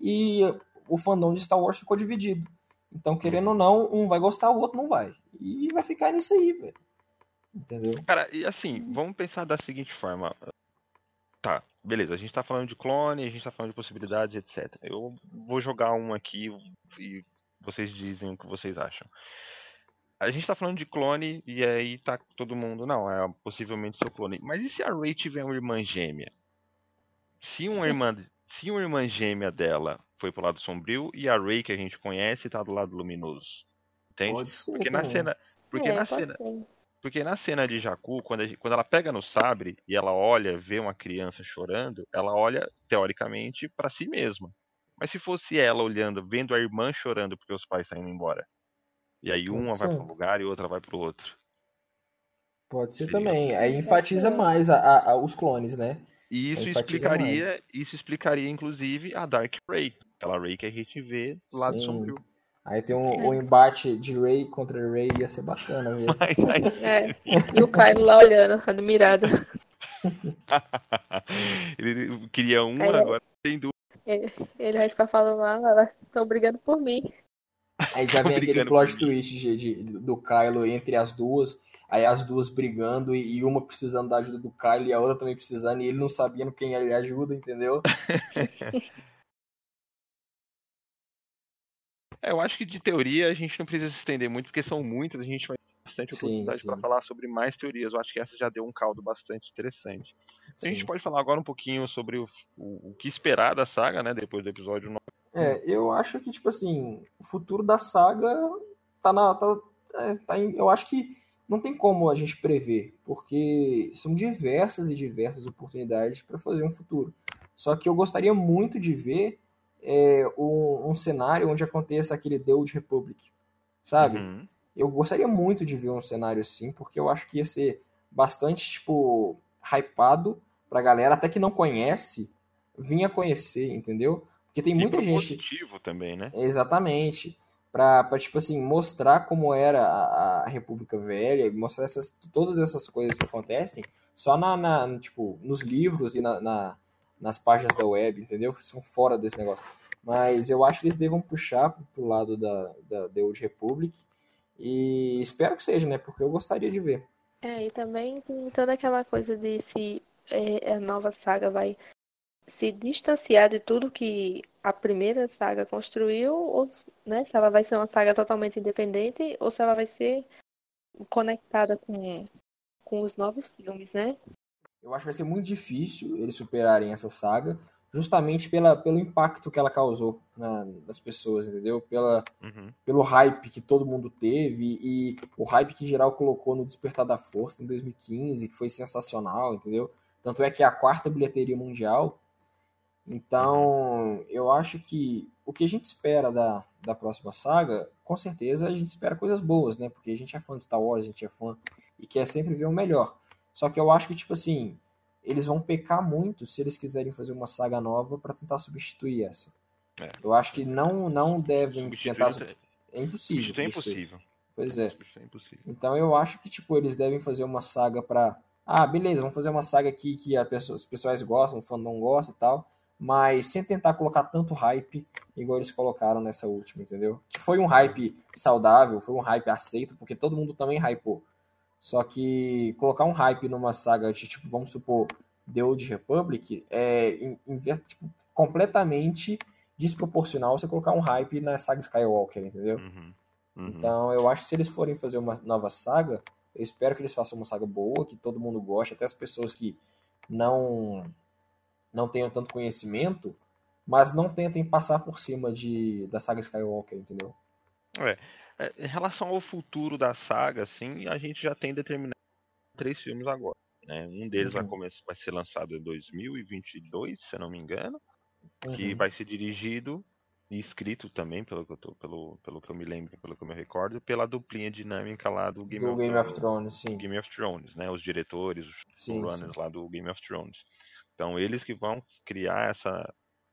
e o fandom de Star Wars ficou dividido. Então, querendo ou não, um vai gostar, o outro não vai. E vai ficar nisso aí, velho. Entendeu? Cara, e assim, vamos pensar da seguinte forma. Tá, beleza, a gente tá falando de clone, a gente tá falando de possibilidades, etc. Eu vou jogar um aqui e vocês dizem o que vocês acham. A gente tá falando de clone e aí tá todo mundo, não, é possivelmente seu clone. Mas e se a Rey tiver uma irmã gêmea? Se uma irmã, se uma irmã gêmea dela foi pro lado sombrio e a Rey que a gente conhece tá do lado luminoso. Entende? Pode ser. Porque na cena, porque é, na cena, ser. porque na cena de Jakku, quando, gente- quando ela pega no sabre e ela olha, vê uma criança chorando, ela olha, teoricamente, pra si mesma. Mas se fosse ela olhando, vendo a irmã chorando porque os pais estão indo embora. E aí Pode uma vai para um lugar e outra vai pro outro. Pode ser Seria. também. Aí enfatiza mais a- a- a- os clones, né? E isso explicaria, isso explicaria inclusive a Dark Ray, aquela Ray que a gente vê do lado Sim. sombrio. Aí tem um, É. um embate de Ray contra Ray, ia ser bacana ver. [LAUGHS] Mas aí, É. E o Kylo lá olhando, admirado. [LAUGHS] ele queria um, Aí, agora tem duas. Ele vai ficar falando lá, elas estão brigando por mim. Aí já [LAUGHS] vem aquele plot twist de, de- do Kylo entre as duas. Aí as duas brigando e, e uma precisando da ajuda do Kylo e a outra também precisando, e ele não sabendo quem ele ajuda, entendeu? [LAUGHS] É, eu acho que de teoria a gente não precisa se estender muito, porque são muitas, a gente vai ter bastante Sim, oportunidade sim. para falar sobre mais teorias. Eu acho que essa já deu um caldo bastante interessante. A gente Sim. pode falar agora um pouquinho sobre o, o, o que esperar da saga, né? Depois do episódio 9. É, eu acho que, tipo assim, o futuro da saga tá na. Tá, é, tá em- eu acho que não tem como a gente prever, porque são diversas e diversas oportunidades para fazer um futuro. Só que eu gostaria muito de ver é, um, um cenário onde aconteça aquele The Old Republic, sabe? Uhum. Eu gostaria muito de ver um cenário assim, porque eu acho que ia ser bastante, tipo, hypado pra galera, até que não conhece, vinha conhecer, entendeu? Porque tem E muita gente. positivo também, né? Exatamente. Pra, pra, tipo assim, mostrar como era a, a República Velha, e mostrar essas, todas essas coisas que acontecem só na, na- tipo, nos livros e na, na- nas páginas da web, entendeu? São fora desse negócio. Mas eu acho que eles devam puxar pro, pro lado da, da The Old Republic. E espero que seja, né? Porque eu gostaria de ver. É, e também tem toda aquela coisa de se é, a nova saga vai se distanciar de tudo que a primeira saga construiu, ou né, se ela vai ser uma saga totalmente independente, ou se ela vai ser conectada com, com os novos filmes, né? Eu acho que vai ser muito difícil eles superarem essa saga, justamente pela, pelo impacto que ela causou na- nas pessoas, entendeu? Pela, Uhum. pelo hype que todo mundo teve e o hype que geral colocou no Despertar da Força em 2015, que foi sensacional, entendeu? Tanto é que é a quarta bilheteria mundial. Então, eu acho que o que a gente espera da, da próxima saga, com certeza a gente espera coisas boas, né? Porque a gente é fã de Star Wars, a gente é fã e quer sempre ver o melhor. Só que eu acho que, tipo assim, eles vão pecar muito se eles quiserem fazer uma saga nova para tentar substituir essa. É. Eu acho que não, não devem Substituir tentar. é- É impossível. Isso é substituir. impossível. Pois é. É impossível. Então eu acho que, tipo, eles devem fazer uma saga pra. Ah, beleza, vamos fazer uma saga aqui que a pessoa, os pessoais gostam, o fandom gosta e tal. Mas sem tentar colocar tanto hype igual eles colocaram nessa última, entendeu? Que foi um hype saudável, foi um hype aceito, porque todo mundo também hypou. Só que colocar um hype numa saga de, tipo, vamos supor, The Old Republic, é in- inver- tipo, completamente desproporcional você colocar um hype na saga Skywalker, entendeu? Uhum. Uhum. Então, eu acho que se eles forem fazer uma nova saga, eu espero que eles façam uma saga boa, que todo mundo goste, até as pessoas que não não tenham tanto conhecimento, mas não tentem passar por cima de, da saga Skywalker, entendeu? É, é, em relação ao futuro da saga, assim, a gente já tem determinado três filmes agora. Né? Um deles uhum. vai, começar, vai ser lançado em 2022, se eu não me engano, uhum. que vai ser dirigido e escrito também, pelo que eu tô, pelo, pelo que eu me lembro, pelo que eu me recordo, pela duplinha dinâmica lá do Game, do of, Game of, Thrones, sim. Game of Thrones, né? Os diretores, os runners lá do Game of Thrones. Então eles que vão criar essa.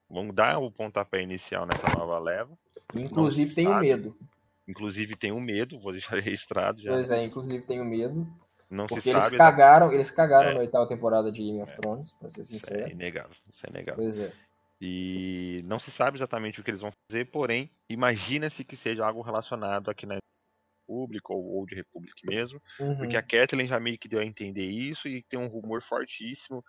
vão dar o pontapé inicial nessa nova leva. Inclusive tenho medo. Inclusive tenho medo, vou deixar [LAUGHS] registrado já. Pois é, inclusive tenho medo. Não porque eles sabe, cagaram, eles cagaram é. na oitava temporada de Game of é. Thrones, pra ser sincero. Isso é inegável, isso é inegável. Pois é. E não se sabe exatamente o que eles vão fazer, porém, imagina-se que seja algo relacionado aqui na República ou Old Republic mesmo, uhum. porque a Kathleen já meio que deu a entender isso e tem um rumor fortíssimo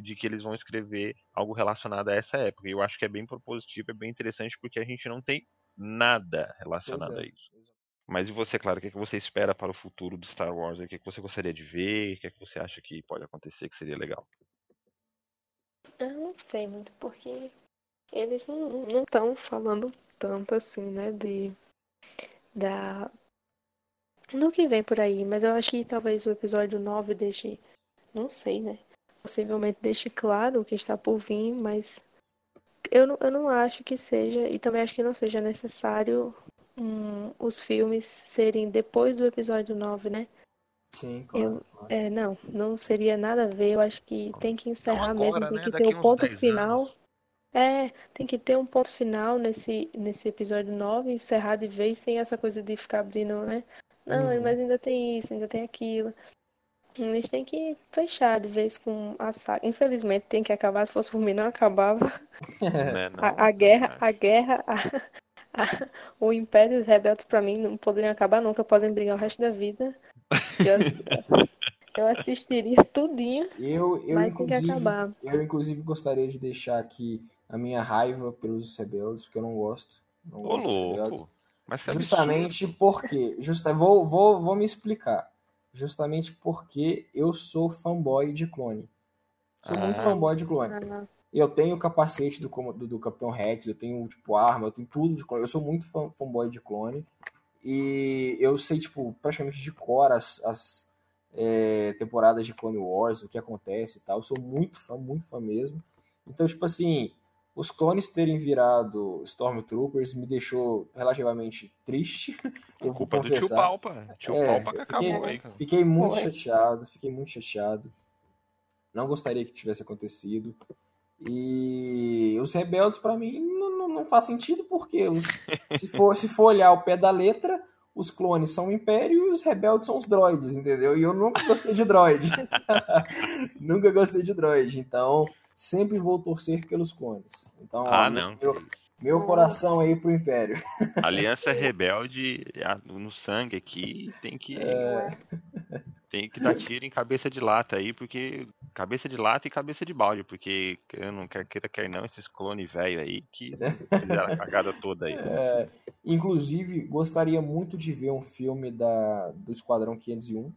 de que eles vão escrever algo relacionado a essa época. E eu acho que é bem propositivo, é bem interessante, porque a gente não tem nada relacionado é, a isso. Mas e você, claro, o que, é que você espera para o futuro do Star Wars? O que, é que você gostaria de ver? O que, é que você acha que pode acontecer que seria legal? Eu não sei muito, porque eles não estão falando tanto assim, né, de da do que vem por aí, mas eu acho que talvez o episódio 9 deixe, não sei, né? Possivelmente deixe claro o que está por vir, mas eu não, eu não acho que seja, e também acho que não seja necessário um, os filmes serem depois do episódio 9, né? Sim, claro. Eu, é, não, não seria nada a ver. Eu acho que tem que encerrar agora, mesmo, tem né? que ter um ponto final. Anos. É, tem que ter um ponto final nesse, nesse episódio 9, encerrar de vez sem essa coisa de ficar abrindo, né? Não, uhum. mas ainda tem isso, ainda tem aquilo. Eles têm que fechar de vez com a saga. Infelizmente tem que acabar, se fosse por mim não acabava. É, não, a, a, guerra, a guerra, a, a, o Império e os rebeldes para mim não poderiam acabar nunca, podem brigar o resto da vida. Eu, eu assistiria tudinho. Eu, eu, mas tem que acabar. Eu, inclusive, gostaria de deixar aqui a minha raiva pelos rebeldes, porque eu não gosto. Não Ô, louco. Mas Justamente porque. Justa, vou, vou, vou me explicar. Justamente porque eu sou fanboy de clone. Sou ah. muito fanboy de clone. Ah. Eu tenho o capacete do, do, do, Capitão Rex, eu tenho, tipo, arma, eu tenho tudo de clone. Eu sou muito fã, fanboy de clone. E eu sei, tipo, praticamente de cor as, as é, temporadas de Clone Wars, o que acontece e tal. Eu sou muito fã, muito fã mesmo. Então, tipo assim, os clones terem virado Stormtroopers me deixou relativamente triste. [LAUGHS] Eu culpa vou confessar. do tio Palpa. Tio é, Palpa que acabou fiquei, aí. Cara. Fiquei muito Foi. chateado, fiquei muito chateado. Não gostaria que tivesse acontecido. E os rebeldes, para mim, não, não, não, faz sentido, porque os, [LAUGHS] se, for, se for olhar o pé da letra, os clones são o Império e os rebeldes são os droids, entendeu? E eu nunca gostei de droid. [LAUGHS] nunca gostei de droid. Então, sempre vou torcer pelos clones. Então, ah, não. Meu, meu coração aí pro Império. Aliança Rebelde no sangue aqui tem que. É... Tem que dar tiro em cabeça de lata aí, porque. Cabeça de lata e cabeça de balde, porque eu não quero queira quer não, esses clones velho aí que fizeram a cagada toda aí. É, inclusive, gostaria muito de ver um filme da, do Esquadrão 501.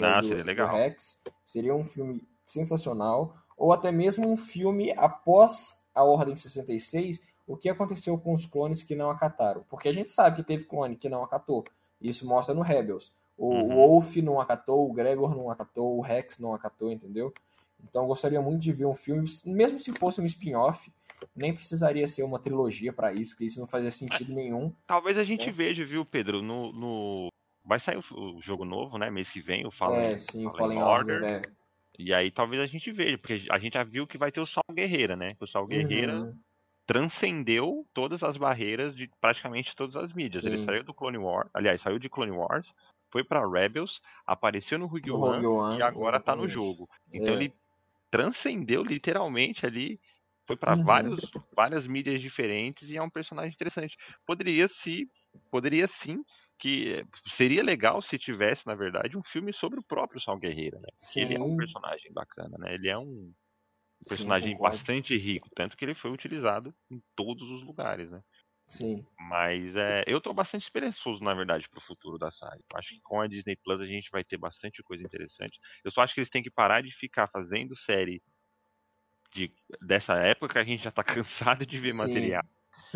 É ah, do, seria legal. Rex. Seria um filme sensacional. Ou até mesmo um filme após a Ordem 66, o que aconteceu com os clones que não acataram. Porque a gente sabe que teve clone que não acatou. Isso mostra no Rebels. O uhum. Wolf não acatou, o Gregor não acatou, o Rex não acatou, entendeu? Então gostaria muito de ver um filme, mesmo se fosse um spin-off, nem precisaria ser uma trilogia para isso, porque isso não fazia sentido nenhum. Talvez a gente é. veja, viu, Pedro, no, no... vai sair o, jogo novo, né, mês que vem, o Fallen, é, sim, Fallen, Fallen Order. Order né? E aí talvez a gente veja, porque a gente já viu que vai ter o Sal Guerreira, né? O Sal Guerreira uhum transcendeu todas as barreiras de praticamente todas as mídias. Sim. Ele saiu do Clone Wars, aliás, saiu de Clone Wars, foi para Rebels, apareceu no Rogue One, One e agora exatamente. tá no jogo. Então é. ele transcendeu literalmente ali, foi para uhum. vários várias mídias diferentes e é um personagem interessante. Poderia se poderia sim que seria legal se tivesse, na verdade, um filme sobre o próprio Sal Guerreiro, né? Ele é um personagem bacana, né? Ele é um personagem Sim, bastante rico, tanto que ele foi utilizado em todos os lugares, né? Sim. Mas é, eu tô bastante esperançoso, na verdade, pro futuro da série. Acho que com a Disney Plus a gente vai ter bastante coisa interessante. Eu só acho que eles têm que parar de ficar fazendo série de, dessa época, a gente já está [LAUGHS] cansado de ver Sim. material.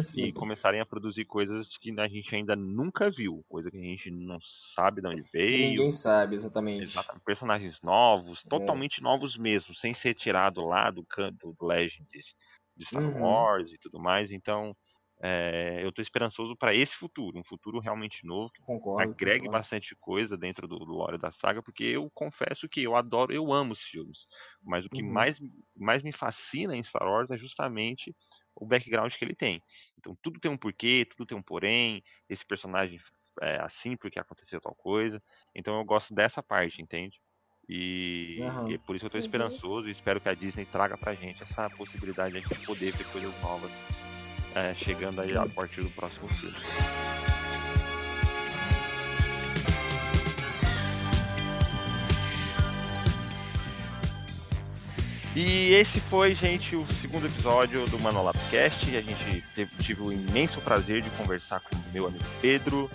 Sim. E começarem a produzir coisas que a gente ainda nunca viu, coisa que a gente não sabe de onde veio. Que ninguém sabe, exatamente. exatamente. Personagens novos, é. totalmente novos mesmo, sem ser tirado lá do canto do Legends de Star uhum. Wars e tudo mais. Então, é, eu estou esperançoso para esse futuro, um futuro realmente novo, que concordo, agregue concordo. bastante coisa dentro do, do lore da saga, porque eu confesso que eu adoro, eu amo os filmes, mas o que uhum. mais, mais me fascina em Star Wars é justamente o background que ele tem. Então tudo tem um porquê, tudo tem um porém, esse personagem é assim porque aconteceu tal coisa. Então eu gosto dessa parte, entende? E, uhum. e é por isso eu estou uhum. esperançoso e espero que a Disney traga pra gente essa possibilidade de poder ver coisas novas é, chegando aí a partir do próximo filme. E esse foi, gente, o segundo episódio do Manolab Cast. A gente teve, tive o imenso prazer de conversar com o meu amigo Pedro,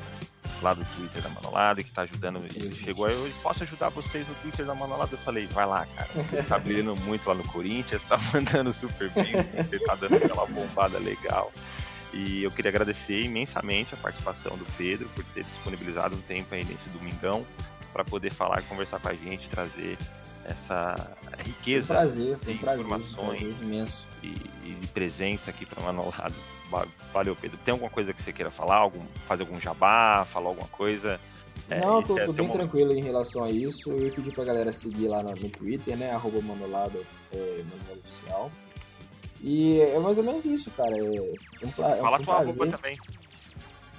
lá do Twitter da Manolada, que tá ajudando. Ele chegou aí, eu posso ajudar vocês no Twitter da Manolada? Eu falei, vai lá, cara. Você tá brilhando muito lá no Corinthians, tá mandando super bem, você tá dando aquela bombada legal. E eu queria agradecer imensamente a participação do Pedro por ter disponibilizado um tempo aí nesse domingão para poder falar conversar com a gente, trazer essa riqueza foi um prazer, foi de prazer, informações um imenso. E, e, de presença aqui para o Manolado. Valeu, Pedro. Tem alguma coisa que você queira falar? Algum, fazer algum jabá? Falar alguma coisa? É, Não, tô, é tô bem um... tranquilo em relação a isso. Eu pedi pra galera seguir lá no, no Twitter, né? Arroba Manolado, é, Manolado Oficial. E é mais ou menos isso, cara. É, é um, é Fala um tua arroba também.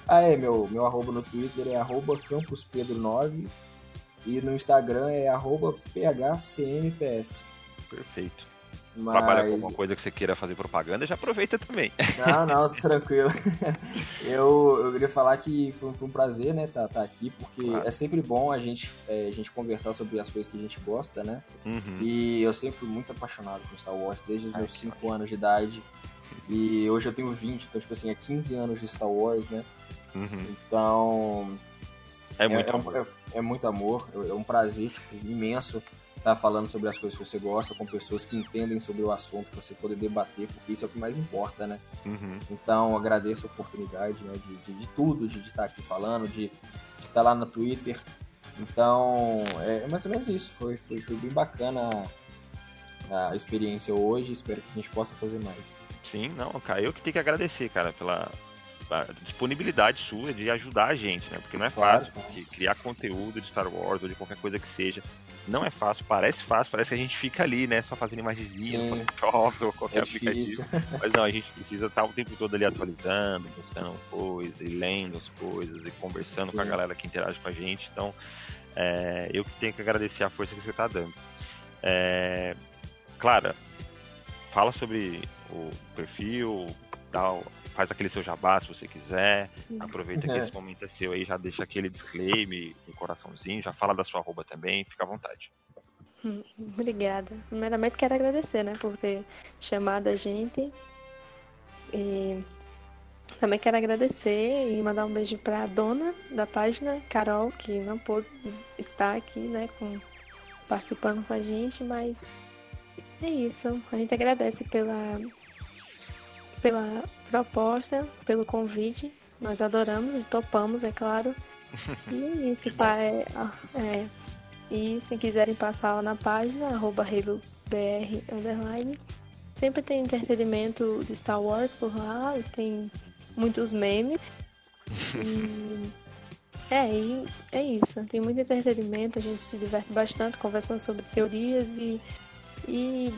Ah, é, meu, meu arroba no Twitter é arroba campuspedro9 e no Instagram é arroba phcmps. Perfeito. Mas... Trabalha com alguma coisa que você queira fazer propaganda, já aproveita também. Não, não, [LAUGHS] tranquilo. [LAUGHS] eu, eu queria falar que foi, foi um prazer, né, estar tá, tá aqui, porque claro. é sempre bom a gente, é, a gente conversar sobre as coisas que a gente gosta, né? Uhum. E eu sempre fui muito apaixonado por Star Wars, desde os Ai, meus 5 anos de idade. E hoje eu tenho 20, então, tipo assim, é 15 anos de Star Wars, né? Uhum. Então. É muito é, amor. É, é, muito amor, é um prazer tipo, imenso estar tá falando sobre as coisas que você gosta, com pessoas que entendem sobre o assunto, para você poder debater, porque isso é o que mais importa, né? Uhum. Então, agradeço a oportunidade né, de, de, de, tudo, de, de estar aqui falando, de, estar lá no Twitter. Então, é, é mais ou menos isso. Foi, foi, foi bem bacana a, a experiência hoje. Espero que a gente possa fazer mais. Sim, não, cara, eu que tenho que agradecer, cara, pela, disponibilidade sua de ajudar a gente, né? Porque não é fácil claro, criar conteúdo de Star Wars ou de qualquer coisa que seja não é fácil, parece fácil, parece que a gente fica ali, né? Só fazendo imagenzinha, Photoshop ou qualquer é aplicativo. [LAUGHS] Mas não, a gente precisa estar o tempo todo ali atualizando, buscando coisas, e lendo as coisas, e conversando Sim. com a galera que interage com a gente. Então, é, eu tenho que agradecer a força que você está dando. É, Clara, fala sobre o perfil, dá, faz aquele seu jabá se você quiser. Aproveita que esse momento é seu aí, já deixa aquele disclaimer no coraçãozinho, já fala da sua arroba também, fica à vontade. Obrigada. Primeiramente quero agradecer, né, por ter chamado a gente. E também quero agradecer e mandar um beijo para a dona da página, Carol, que não pôde estar aqui, né, com, participando com a gente, mas é isso. A gente agradece pela pela proposta, pelo convite. Nós adoramos e topamos, é claro. E é [LAUGHS] isso, pai. É, é, e se quiserem passar lá na página, arroba underline. Sempre tem entretenimento de Star Wars por lá, tem muitos memes. E [LAUGHS] é, e é isso. Tem muito entretenimento, a gente se diverte bastante conversando sobre teorias e, e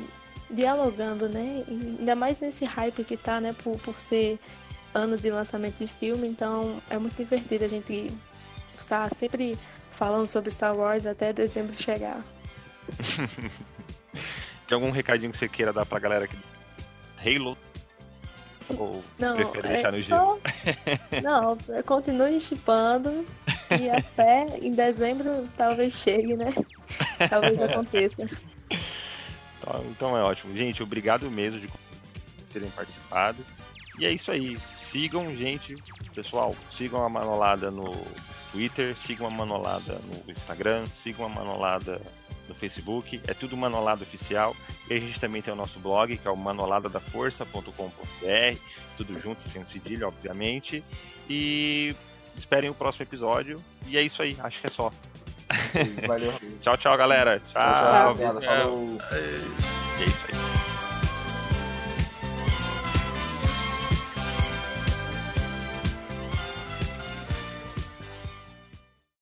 dialogando, né? Ainda mais nesse hype que tá, né? Por, por ser anos de lançamento de filme, então é muito divertido a gente estar sempre falando sobre Star Wars até dezembro chegar. [LAUGHS] Tem algum recadinho que você queira dar pra galera aqui? Halo? Ou não, prefere deixar no gelo? Não, [LAUGHS] continue chipando e a fé em dezembro talvez chegue, né? [LAUGHS] Talvez aconteça. Então, então é ótimo. Gente, obrigado mesmo de terem participado. E é isso aí. Sigam, gente, pessoal, sigam a Manolada no Twitter, sigam a Manolada no Instagram, sigam a Manolada no Facebook, é tudo Manolada Oficial. E a gente também tem o nosso blog, que é o manoladadaforça.com.br, tudo junto, sem cedilha, obviamente. E esperem o próximo episódio. E é isso aí, acho que é só. Valeu. tchau, tchau, galera. Tchau. tchau, tchau, tchau. Falou. É isso aí.